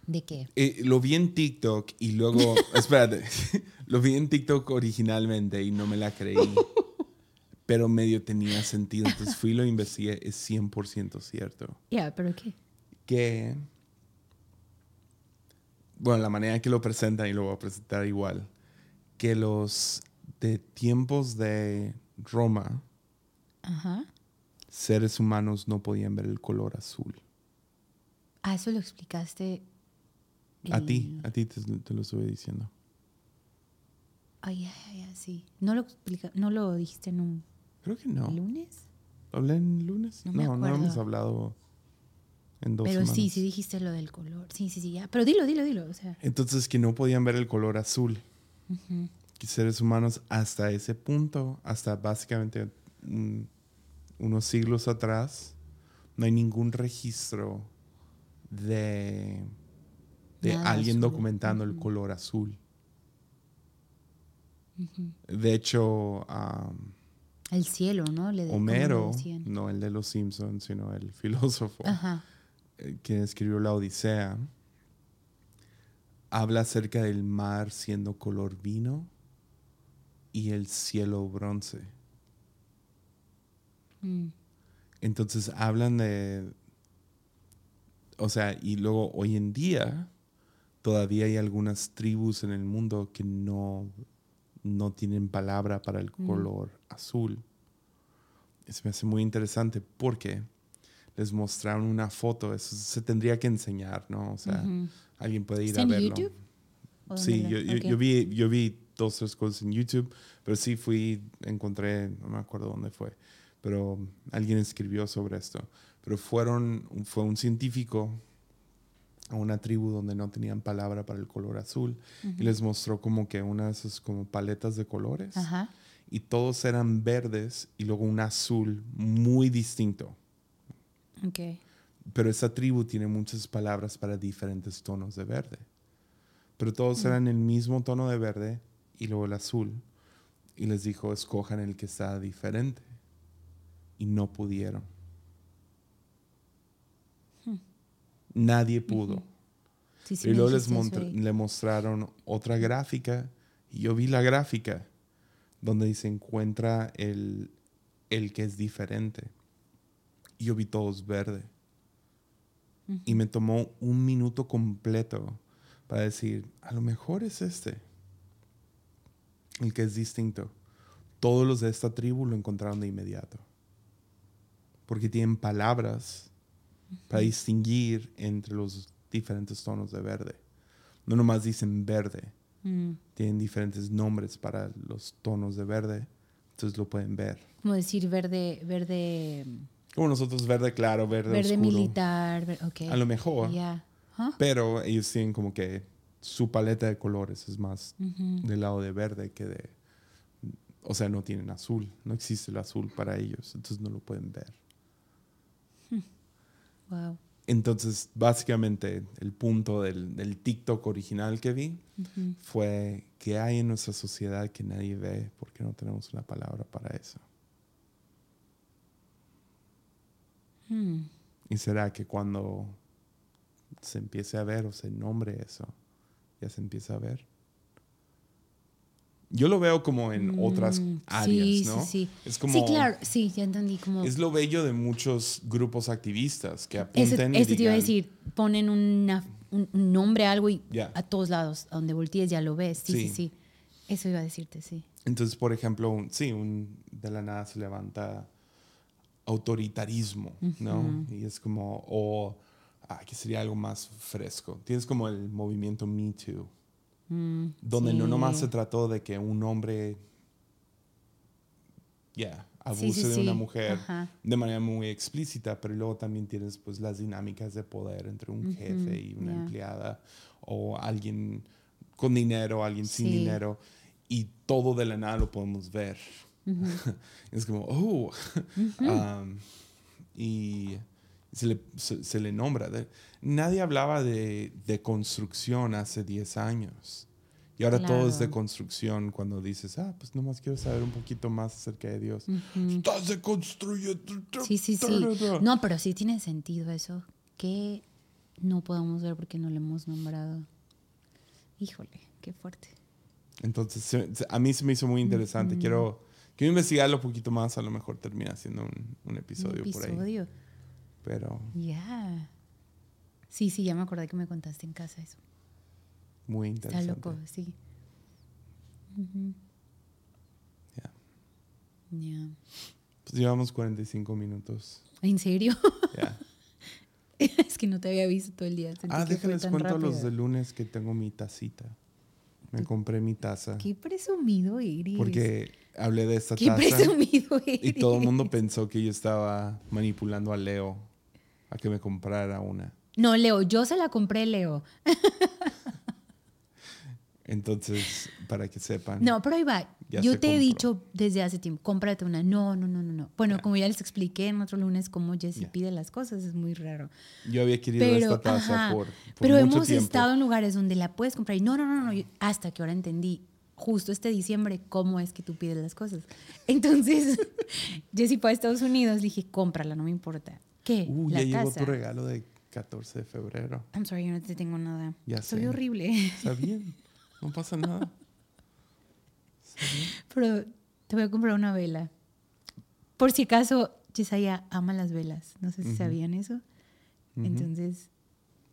¿De qué? Eh, lo vi en TikTok y luego. espérate. lo vi en TikTok originalmente y no me la creí. Pero medio tenía sentido. Entonces fui y lo investigué. Es 100% cierto. Ya, pero ¿qué? que, bueno, la manera en que lo presentan, y lo voy a presentar igual, que los de tiempos de Roma, Ajá. seres humanos no podían ver el color azul. Ah, eso lo explicaste. A ti, a ti te, te lo estuve diciendo. Ay, ay, ay, sí. ¿No lo, explica, ¿No lo dijiste en un Creo que no. lunes? ¿Hablé en lunes? No No, hemos hablado en dos Pero semanas. sí, sí dijiste lo del color. Sí, sí, sí, ya. Pero dilo, dilo, dilo. O sea, Entonces, que no podían ver el color azul. Que seres humanos hasta ese punto, hasta básicamente mm, unos siglos atrás, no hay ningún registro de, de Nada alguien azul. documentando el color azul. De hecho, am, el cielo, ¿no? Le Homero, no el de los Simpsons, sino el filósofo, Ajá. eh, que escribió la Odisea, habla acerca del mar siendo color vino y el cielo bronce. Mm. Entonces hablan de, o sea, y luego hoy en día todavía hay algunas tribus en el mundo que no, no tienen palabra para el color azul. Eso me hace muy interesante porque les mostraron una foto, eso se tendría que enseñar, ¿no? O sea, alguien puede ir ¿Está a en verlo. YouTube? ¿O dónde Sí, yo vi, yo vi dos, tres cosas en YouTube, pero sí fui, encontré, no me acuerdo dónde fue, pero alguien escribió sobre esto. Pero fueron, fue un científico a una tribu donde no tenían palabra para el color azul y les mostró como que unas como paletas de colores Ajá. y todos eran verdes y luego un azul muy distinto. Ok. Pero esa tribu tiene muchas palabras para diferentes tonos de verde. Pero todos eran el mismo tono de verde y luego el azul. Y les dijo, escojan el que está diferente. Y no pudieron. Nadie pudo. Sí, sí y luego les le mostraron otra gráfica. Y yo vi la gráfica donde se encuentra el, el que es diferente. Y yo vi todos verde. Y me tomó un minuto completo para decir, a lo mejor es este, el que es distinto. Todos los de esta tribu lo encontraron de inmediato. Porque tienen palabras para distinguir entre los diferentes tonos de verde. No nomás dicen verde, Mm. tienen diferentes nombres para los tonos de verde, entonces lo pueden ver. Como decir verde, verde, Como nosotros verde claro, verde, verde oscuro. militar. ver- ok. A lo mejor. Ajá. Pero ellos tienen como que su paleta de colores es más del lado de verde que de... O sea, no tienen azul. No existe el azul para ellos. Entonces no lo pueden ver. Wow. Entonces, básicamente, el punto del, del TikTok original que vi fue que hay en nuestra sociedad que nadie ve porque no tenemos una palabra para eso. Mm. ¿Y será que cuando se empiece a ver o se nombre eso, ya se empieza a ver? Yo lo veo como en otras Mm, áreas, sí, ¿no? Sí, sí. Es como, sí, claro, sí, ya entendí. Como Es lo bello de muchos grupos activistas que Eso, apunten y esto te iba a decir, ponen una, un, un nombre a algo y Ya. a todos lados, a donde voltees ya lo ves. Sí, sí, Sí. sí. Eso iba a decirte, sí. Entonces, por ejemplo, un- sí, un, de la nada se levanta autoritarismo, ¿no? Y es como, o, ah, que sería algo más fresco. Tienes como el movimiento Me Too, Mm, donde no nomás se trató de que un hombre, Sí, abuse sí, de una mujer Ajá. de manera muy explícita, pero luego también tienes pues las dinámicas de poder entre un jefe y una empleada o alguien con dinero, alguien sin dinero y todo de la nada lo podemos ver. es como, oh, um, y se le, se, se le nombra. de- nadie hablaba de, de construcción hace 10 años. Y ahora todo es de Claro. construcción cuando dices, ah, pues nomás quiero saber un poquito más acerca de Dios. Ujú. Estás deconstruyendo. Sí, sí, sí. No, pero sí tiene sentido eso. Que no podemos ver porque no lo hemos nombrado. Híjole, qué fuerte. Entonces, a mí se me hizo muy interesante. Quiero, quiero investigarlo un poquito más. A lo mejor termina siendo un, un episodio, Un por ahí. Pero Ya. Sí, sí, ya me acordé que me contaste en casa eso. muy Está interesante. loco, sí. Ujú. Ya. Ya. Pues llevamos 45 minutos. ¿En serio? Ya. es que no te había visto todo el día. Sentí ah, déjenles cuento rápido. los de lunes que tengo mi tacita. Me compré mi taza. Qué presumido eres. Porque hablé de esta Qué taza. presumido eres. Y todo el mundo pensó que yo estaba manipulando a Leo a que me comprara una. No, Leo, yo se la compré, Leo. Entonces, para que sepan. No, pero ahí va. Yo te he dicho desde hace tiempo, cómprate una. No, no, no, no, no. Bueno, como ya les expliqué en otro lunes cómo Jessie Ya. pide las cosas, es muy raro. Yo había querido Pero, esta taza por, por pero mucho hemos tiempo. estado en lugares donde la puedes comprar y no, no, no, no. yo- hasta que ahora entendí justo este diciembre cómo es que tú pides las cosas. Entonces, Jessie fue a Estados Unidos, dije, cómprala, no me importa. ¿Qué? Uh, la ya llegó taza. tu regalo de 14 de febrero. I'm sorry, yo no te tengo nada. Ya Soy sé. horrible. Está bien. No pasa nada. Pero te voy a comprar una vela. Por si acaso, Yesaya ama las velas. No sé si Ujú. sabían eso. Ujú. Entonces,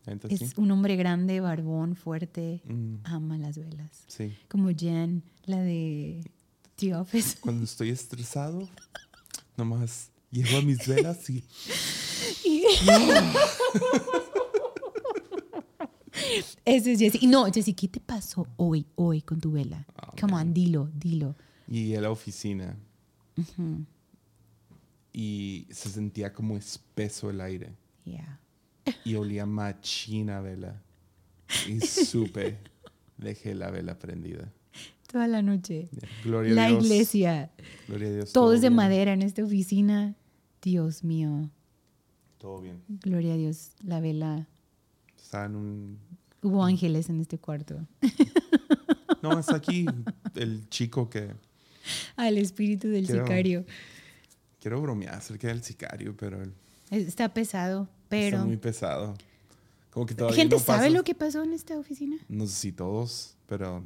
Entonces, es sí. un hombre grande, barbón, fuerte. Mm, Ama las velas. sí. Como Jen, la de The Office. Cuando estoy estresado, nomás llevo a mis velas y Y- Ese es Jessy. No, Jessy, ¿qué te pasó hoy, hoy con tu vela? Oh, Come on, dilo, dilo. Y en la oficina. Y se sentía como espeso el aire. Yeah. Y olía machina vela. Y supe, dejé la vela prendida. Toda la noche. Gloria La a Dios. iglesia. Gloria a Dios. Todo es de bien. madera en esta oficina. Dios mío. Todo bien. Gloria a Dios. La vela. Está en un... Hubo ángeles en este cuarto. No, está aquí el chico que... Al espíritu del Quiero- sicario. Quiero bromear acerca del sicario, pero Está pesado, pero. está muy pesado. Como que todavía ¿Gente no sabe pasa- lo que pasó en esta oficina? No sé si todos, pero...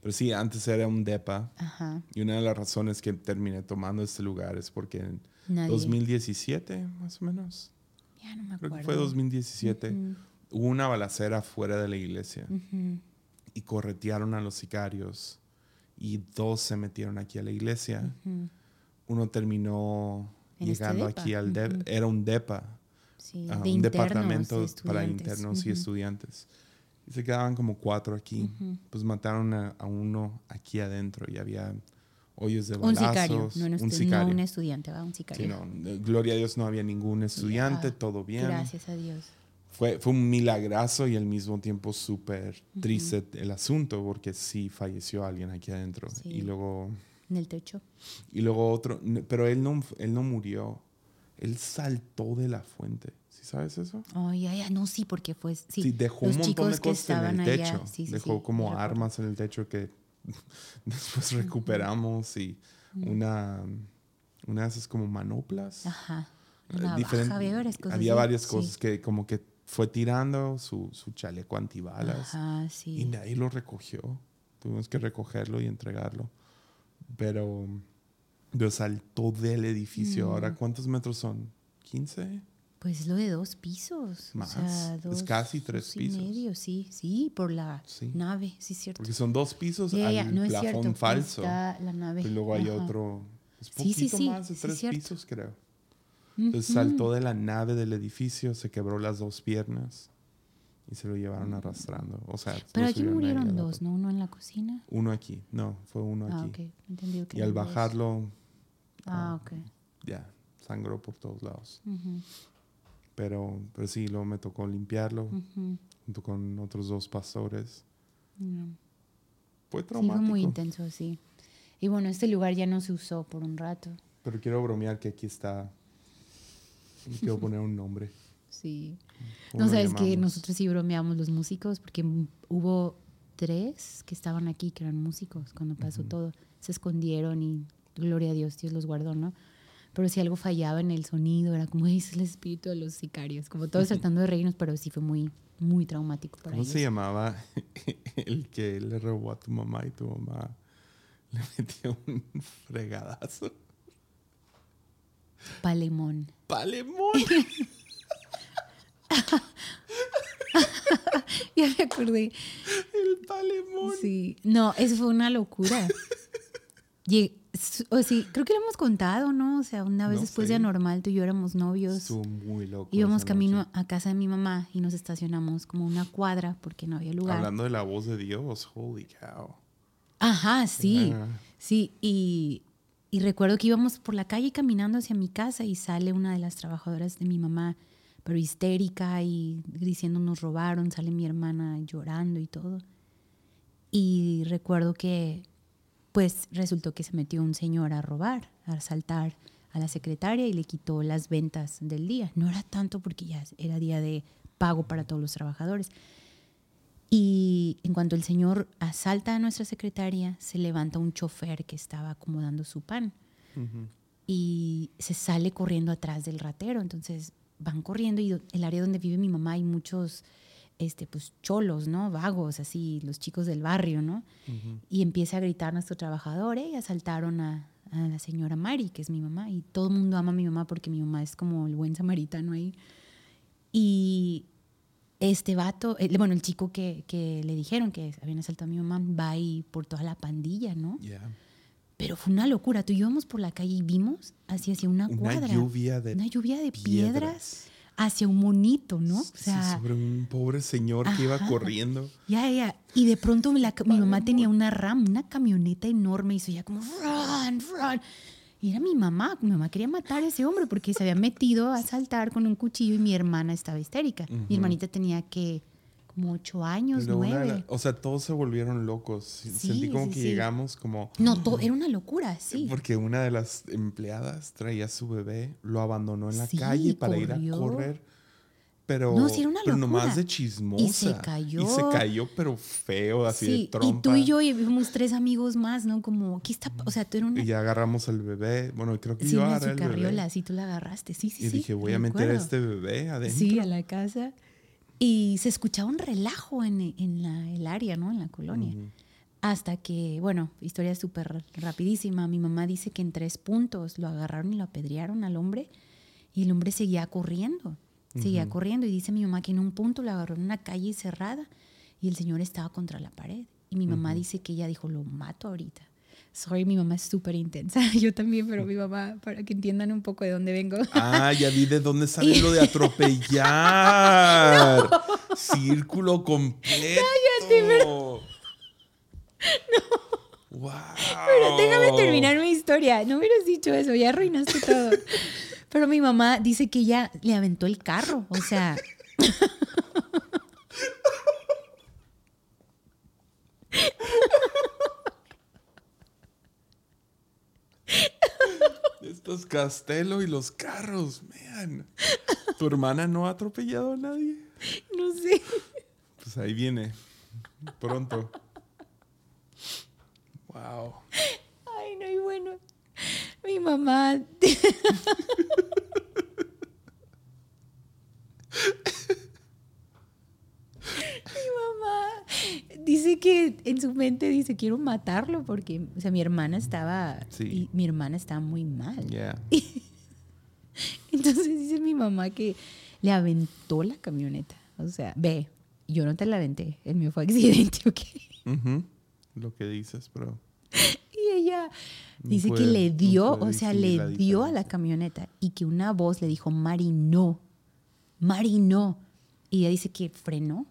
Pero sí, antes era un depa. Ajá. Y una de las razones que terminé tomando este lugar es porque en Nadie. 2017, más o menos, Ya no me creo acuerdo. que fue 2017, Ujú, hubo una balacera fuera de la iglesia ujú. y corretearon a los sicarios y dos se metieron aquí a la iglesia. Ujú. Uno terminó En este llegando depa. aquí al DEP, Ujú. era un DEPA, Sí, de un internos, departamento de para internos y estudiantes. Y se quedaban como cuatro aquí. Ujú. Pues mataron a, a uno aquí adentro y había hoyos de Un balazos. sicario, no un, un sicario. no un estudiante, va, un sicario. Sí, no, gloria a Dios no había ningún estudiante, Ya, todo bien. Gracias a Dios. Fue, fue un milagrazo y al mismo tiempo súper triste el asunto porque sí falleció alguien aquí adentro. Sí. Y luego En el techo. y luego otro, pero él no, él no murió, él saltó de la fuente. ¿Sí sabes eso? Oh, ya, ya. No, sí, porque fue. Sí, Sí, dejó los un montón de que cosas en el allá. techo. Sí, sí, dejó como armas en el techo que después recuperamos y una, una de esas como manoplas. Ajá. Eh, Una diferen- baja, había varias cosas. había sí, varias sí. cosas que como que fue tirando su, su chaleco antibalas Ajá, y nadie lo recogió. Tuvimos que recogerlo y entregarlo. Pero, pero saltó del edificio. Mm. Ahora, ¿cuántos metros son? ¿15? Pues lo de dos pisos. Más, O sea, es dos, casi tres dos y pisos. medio, sí, sí, por la Sí. nave, sí, cierto. Porque son dos pisos Ya, al no es plafón cierto. falso. Está la nave. Y luego hay Ajá. otro. Es Sí, poquito sí, sí, más de sí, tres pisos, creo. Entonces saltó de la nave del edificio, se quebró las dos piernas y se lo llevaron arrastrando. O sea, Pero aquí murieron dos, ¿no? Uno en la cocina. Uno aquí, no, fue uno Ah, aquí. ok. Entendido que Y al dos. bajarlo, Ah, ok. ya, sangró por todos lados. Pero, pero sí, luego me tocó limpiarlo ujú. junto con otros dos pastores. Fue Sí, traumático. fue muy intenso, sí. Y bueno, este lugar ya no se usó por un rato. Pero quiero bromear que aquí está. Quiero poner un nombre. Sí. ¿Cómo No sabes que nosotros sí bromeamos los músicos porque hubo tres que estaban aquí que eran músicos cuando pasó todo. Se escondieron y gloria a Dios, Dios los guardó, ¿no? Pero si algo fallaba en el sonido, era como dice el espíritu de los sicarios, como todos tratando de reírnos, pero sí fue muy, muy traumático para ¿Cómo ellos. se llamaba el que le robó a tu mamá y tu mamá le metió un fregadazo? Palemón. ¡Palemón! Ya me acordé. ¡El palemón! Sí. No, eso fue una locura. Lleg- o sí, creo que lo hemos contado, ¿no? O sea, una vez No después sé. de Anormal, tú y yo éramos novios. Estuvo muy loco. Íbamos camino a casa de mi mamá y nos estacionamos como una cuadra porque no había lugar. Hablando de la voz de Dios, holy cow. Ajá, sí. Ah. Sí, y, y recuerdo que íbamos por la calle caminando hacia mi casa y sale una de las trabajadoras de mi mamá, pero histérica y diciendo nos robaron, sale mi hermana llorando y todo. Y recuerdo que pues resultó que se metió un señor a robar, a asaltar a la secretaria y le quitó las ventas del día. No era tanto porque ya era día de pago para todos los trabajadores. Y en cuanto el señor asalta a nuestra secretaria, se levanta un chofer que estaba acomodando su pan y se sale corriendo atrás del ratero. Entonces van corriendo y el área donde vive mi mamá hay muchos este, pues, cholos, ¿no? Vagos, así, los chicos del barrio, ¿no? Y empieza a gritar nuestro trabajador, ¿eh? Asaltaron a, a la señora Mari, que es mi mamá, y todo el mundo ama a mi mamá porque mi mamá es como el buen samaritano ahí. Y este vato, eh, bueno, el chico que, que le dijeron que habían asaltado a mi mamá, va ahí por toda la pandilla, ¿no? Yeah. Pero fue una locura. Tú y yo íbamos por la calle y vimos así hacia una Una cuadra. lluvia de una lluvia de piedras. piedras. Hacia un monito, ¿no? O Sí, sobre un pobre señor que iba corriendo. ya, ya. Y de pronto la- mi mamá tenía una RAM, una camioneta enorme y oía como run, run. Y era mi mamá. Mi mamá quería matar a ese hombre porque se había metido a saltar con un cuchillo y mi hermana estaba histérica. Mi hermanita tenía que como ocho años, Pero nueve. o sea, todos se volvieron locos. Sí, Sentí como sí, que sí. llegamos como... No, to- era una locura, sí. Porque una de las empleadas traía a su bebé, lo abandonó en la calle para ir a correr. Pero, No, sí, era una pero locura. nomás de chismosa. Y se cayó. Y se cayó, pero feo, así de trompa. y tú y yo y fuimos tres amigos más, ¿no? Como, ¿qué está? O sea, tú eras una... Y ya agarramos al bebé. Bueno, creo que Sí, yo agarré el bebé. carriola, sí, tú la agarraste. Sí, sí, Y sí. dije, voy a meter a este bebé adentro. Sí, a la casa. Y se escuchaba un relajo en, en la, el área, ¿no? En la colonia. Hasta que, bueno, historia súper rapidísima. Mi mamá dice que en tres puntos lo agarraron y lo apedrearon al hombre y el hombre seguía corriendo. Seguía corriendo y dice mi mamá que en un punto lo agarró en una calle cerrada y el señor estaba contra la pared. Y mi mamá dice que ella dijo, lo mato ahorita. Sorry, mi mamá es súper intensa. Yo también, pero mi mamá, para que entiendan un poco de dónde vengo. Ah, ya vi de dónde sale lo de atropellar. Círculo completo. pero- Wow. Pero déjame terminar mi historia. No hubieras dicho eso, ya arruinaste todo. Pero mi mamá dice que ella le aventó el carro. O sea, Estos Castelo y los carros, man. ¿Tu hermana no ha atropellado a nadie? no sé. Pues ahí viene. Pronto. Wow. Ay, no, y bueno. Mi mamá. Mamá dice que en su mente dice quiero matarlo porque, o sea, mi hermana estaba, Sí. y mi hermana estaba muy mal. Yeah. Entonces dice mi mamá que le aventó la camioneta. O sea, ve, yo no te la aventé, el mío fue accidente, ¿ok? Lo que dices, pero. Y ella No dice que le dio, o sea, le dio a la camioneta y que una voz le dijo, Mari, no, Mari, no. Y ella dice que frenó,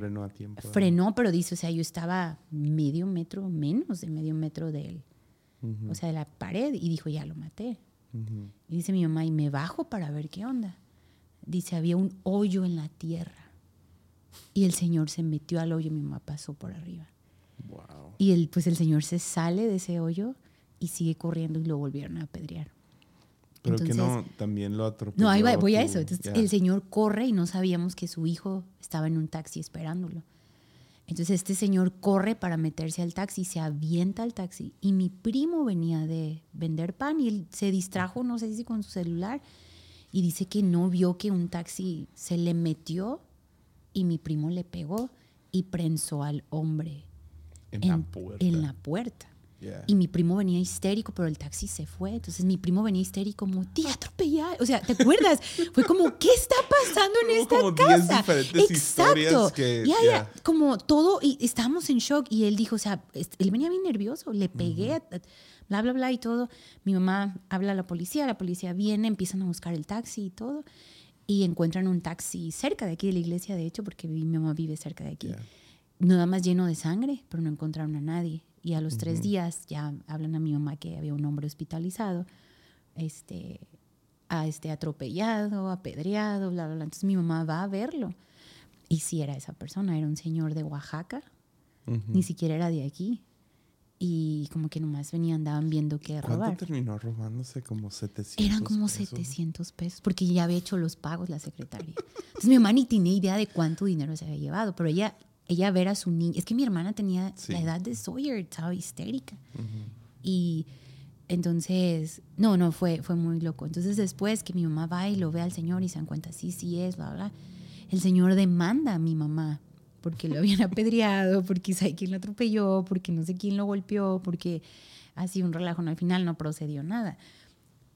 Frenó a tiempo. ¿eh? frenó, pero dice, o sea, yo estaba medio metro, menos de medio metro de él, o sea, de la pared, y dijo, ya lo maté. Y dice mi mamá, y me bajo para ver qué onda. Dice, había un hoyo en la tierra. Y el señor se metió al hoyo y mi mamá pasó por arriba. Wow. Y el, pues el señor se sale de ese hoyo y sigue corriendo y lo volvieron a apedrear. Pero que no, Entonces- también lo atropelló. No, ahí va- voy a eso. Entonces, el señor corre y no sabíamos que su hijo estaba en un taxi esperándolo. Entonces este señor corre para meterse al taxi, se avienta al taxi y mi primo venía de vender pan y él se distrajo, no sé si con su celular, y dice que no vio que un taxi se le metió y mi primo le pegó y prensó al hombre En, la puerta. en la puerta. Yeah. Y mi primo venía histérico, pero el taxi se fue. Entonces mi primo venía histérico, como, tía, atropellar. O sea, ¿te acuerdas? Fue como, ¿qué está pasando en esta como 10 casa? diferentes historias que- ya. ya, como todo, y estábamos en shock. Y él dijo, o sea, él venía bien nervioso, le pegué, bla, bla, bla, y todo. Mi mamá habla a la policía, la policía viene, empiezan a buscar el taxi y todo. Y encuentran un taxi cerca de aquí de la iglesia, de hecho, porque mi mamá vive cerca de aquí Yeah. nada más lleno de sangre, pero no encontraron a nadie. Y a los tres Ujú. días ya hablan a mi mamá que había un hombre hospitalizado, este, a este atropellado, apedreado, bla, bla, bla. Entonces mi mamá va a verlo. Y sí era esa persona, era un señor de Oaxaca, Ujú. ni siquiera era de aquí. Y como que nomás venían, andaban viendo qué ¿Cuánto robar. terminó robándose? Como 700 Eran como pesos. 700 pesos, porque ya había hecho los pagos la secretaria. Entonces mi mamá ni tenía idea de cuánto dinero se había llevado, pero ella, ella ver a su niña, es que mi hermana tenía Sí. la edad de Sawyer, estaba histérica. Ujú. Y entonces, no, no, fue, fue muy loco. Entonces después que mi mamá va y lo ve al señor y se dan cuenta, sí, sí es, bla, bla, el señor demanda a mi mamá porque lo habían apedreado, porque sabe quién lo atropelló, porque no sé quién lo golpeó, porque así un relajo. No, al final no procedió nada.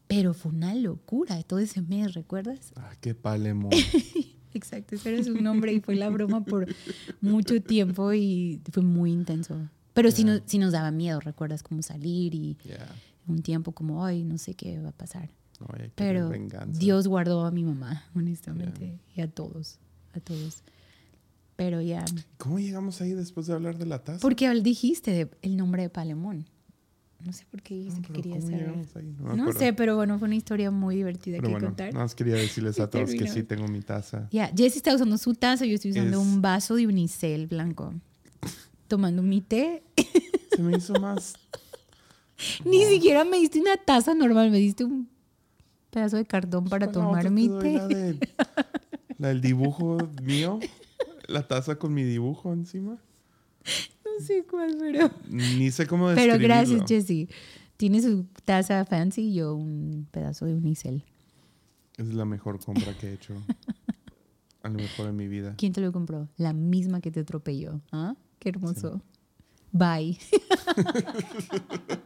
Pero fue una locura todo ese mes, ¿recuerdas? Ah, qué palemón. Exacto, ese era su nombre y fue la broma por mucho tiempo y fue muy intenso. Pero sí, nos, sí nos daba miedo, ¿recuerdas? Como salir y Yeah. un tiempo como, ay, no sé qué va a pasar. Pero venganza. Dios guardó a mi mamá, honestamente, y a todos, a todos. Pero ya, ¿Cómo llegamos ahí después de hablar de la taza? porque dijiste el nombre de Palemón. No sé por qué dijiste No, que querías ¿cómo saber. ahí? No, sé, pero bueno, fue una historia muy divertida Pero que bueno, contar. nada más quería decirles a todos que sí tengo mi taza. Ya, Jessy está usando su taza, yo estoy usando Es- un vaso de unicel blanco. Tomando mi té. Se me hizo más... Ni siquiera me diste una taza normal, me diste un pedazo de cartón para Pues tomar mi té. La, de- la del dibujo mío. La taza con mi dibujo encima. No sé cuál, pero. Ni sé cómo Pero describirlo. gracias, Jessy. Tiene su taza fancy y yo un pedazo de unicel. Es la mejor compra que he hecho. A lo mejor en mi vida. ¿Quién te lo compró? La misma que te atropelló. ¿Ah? Qué hermoso. Bye.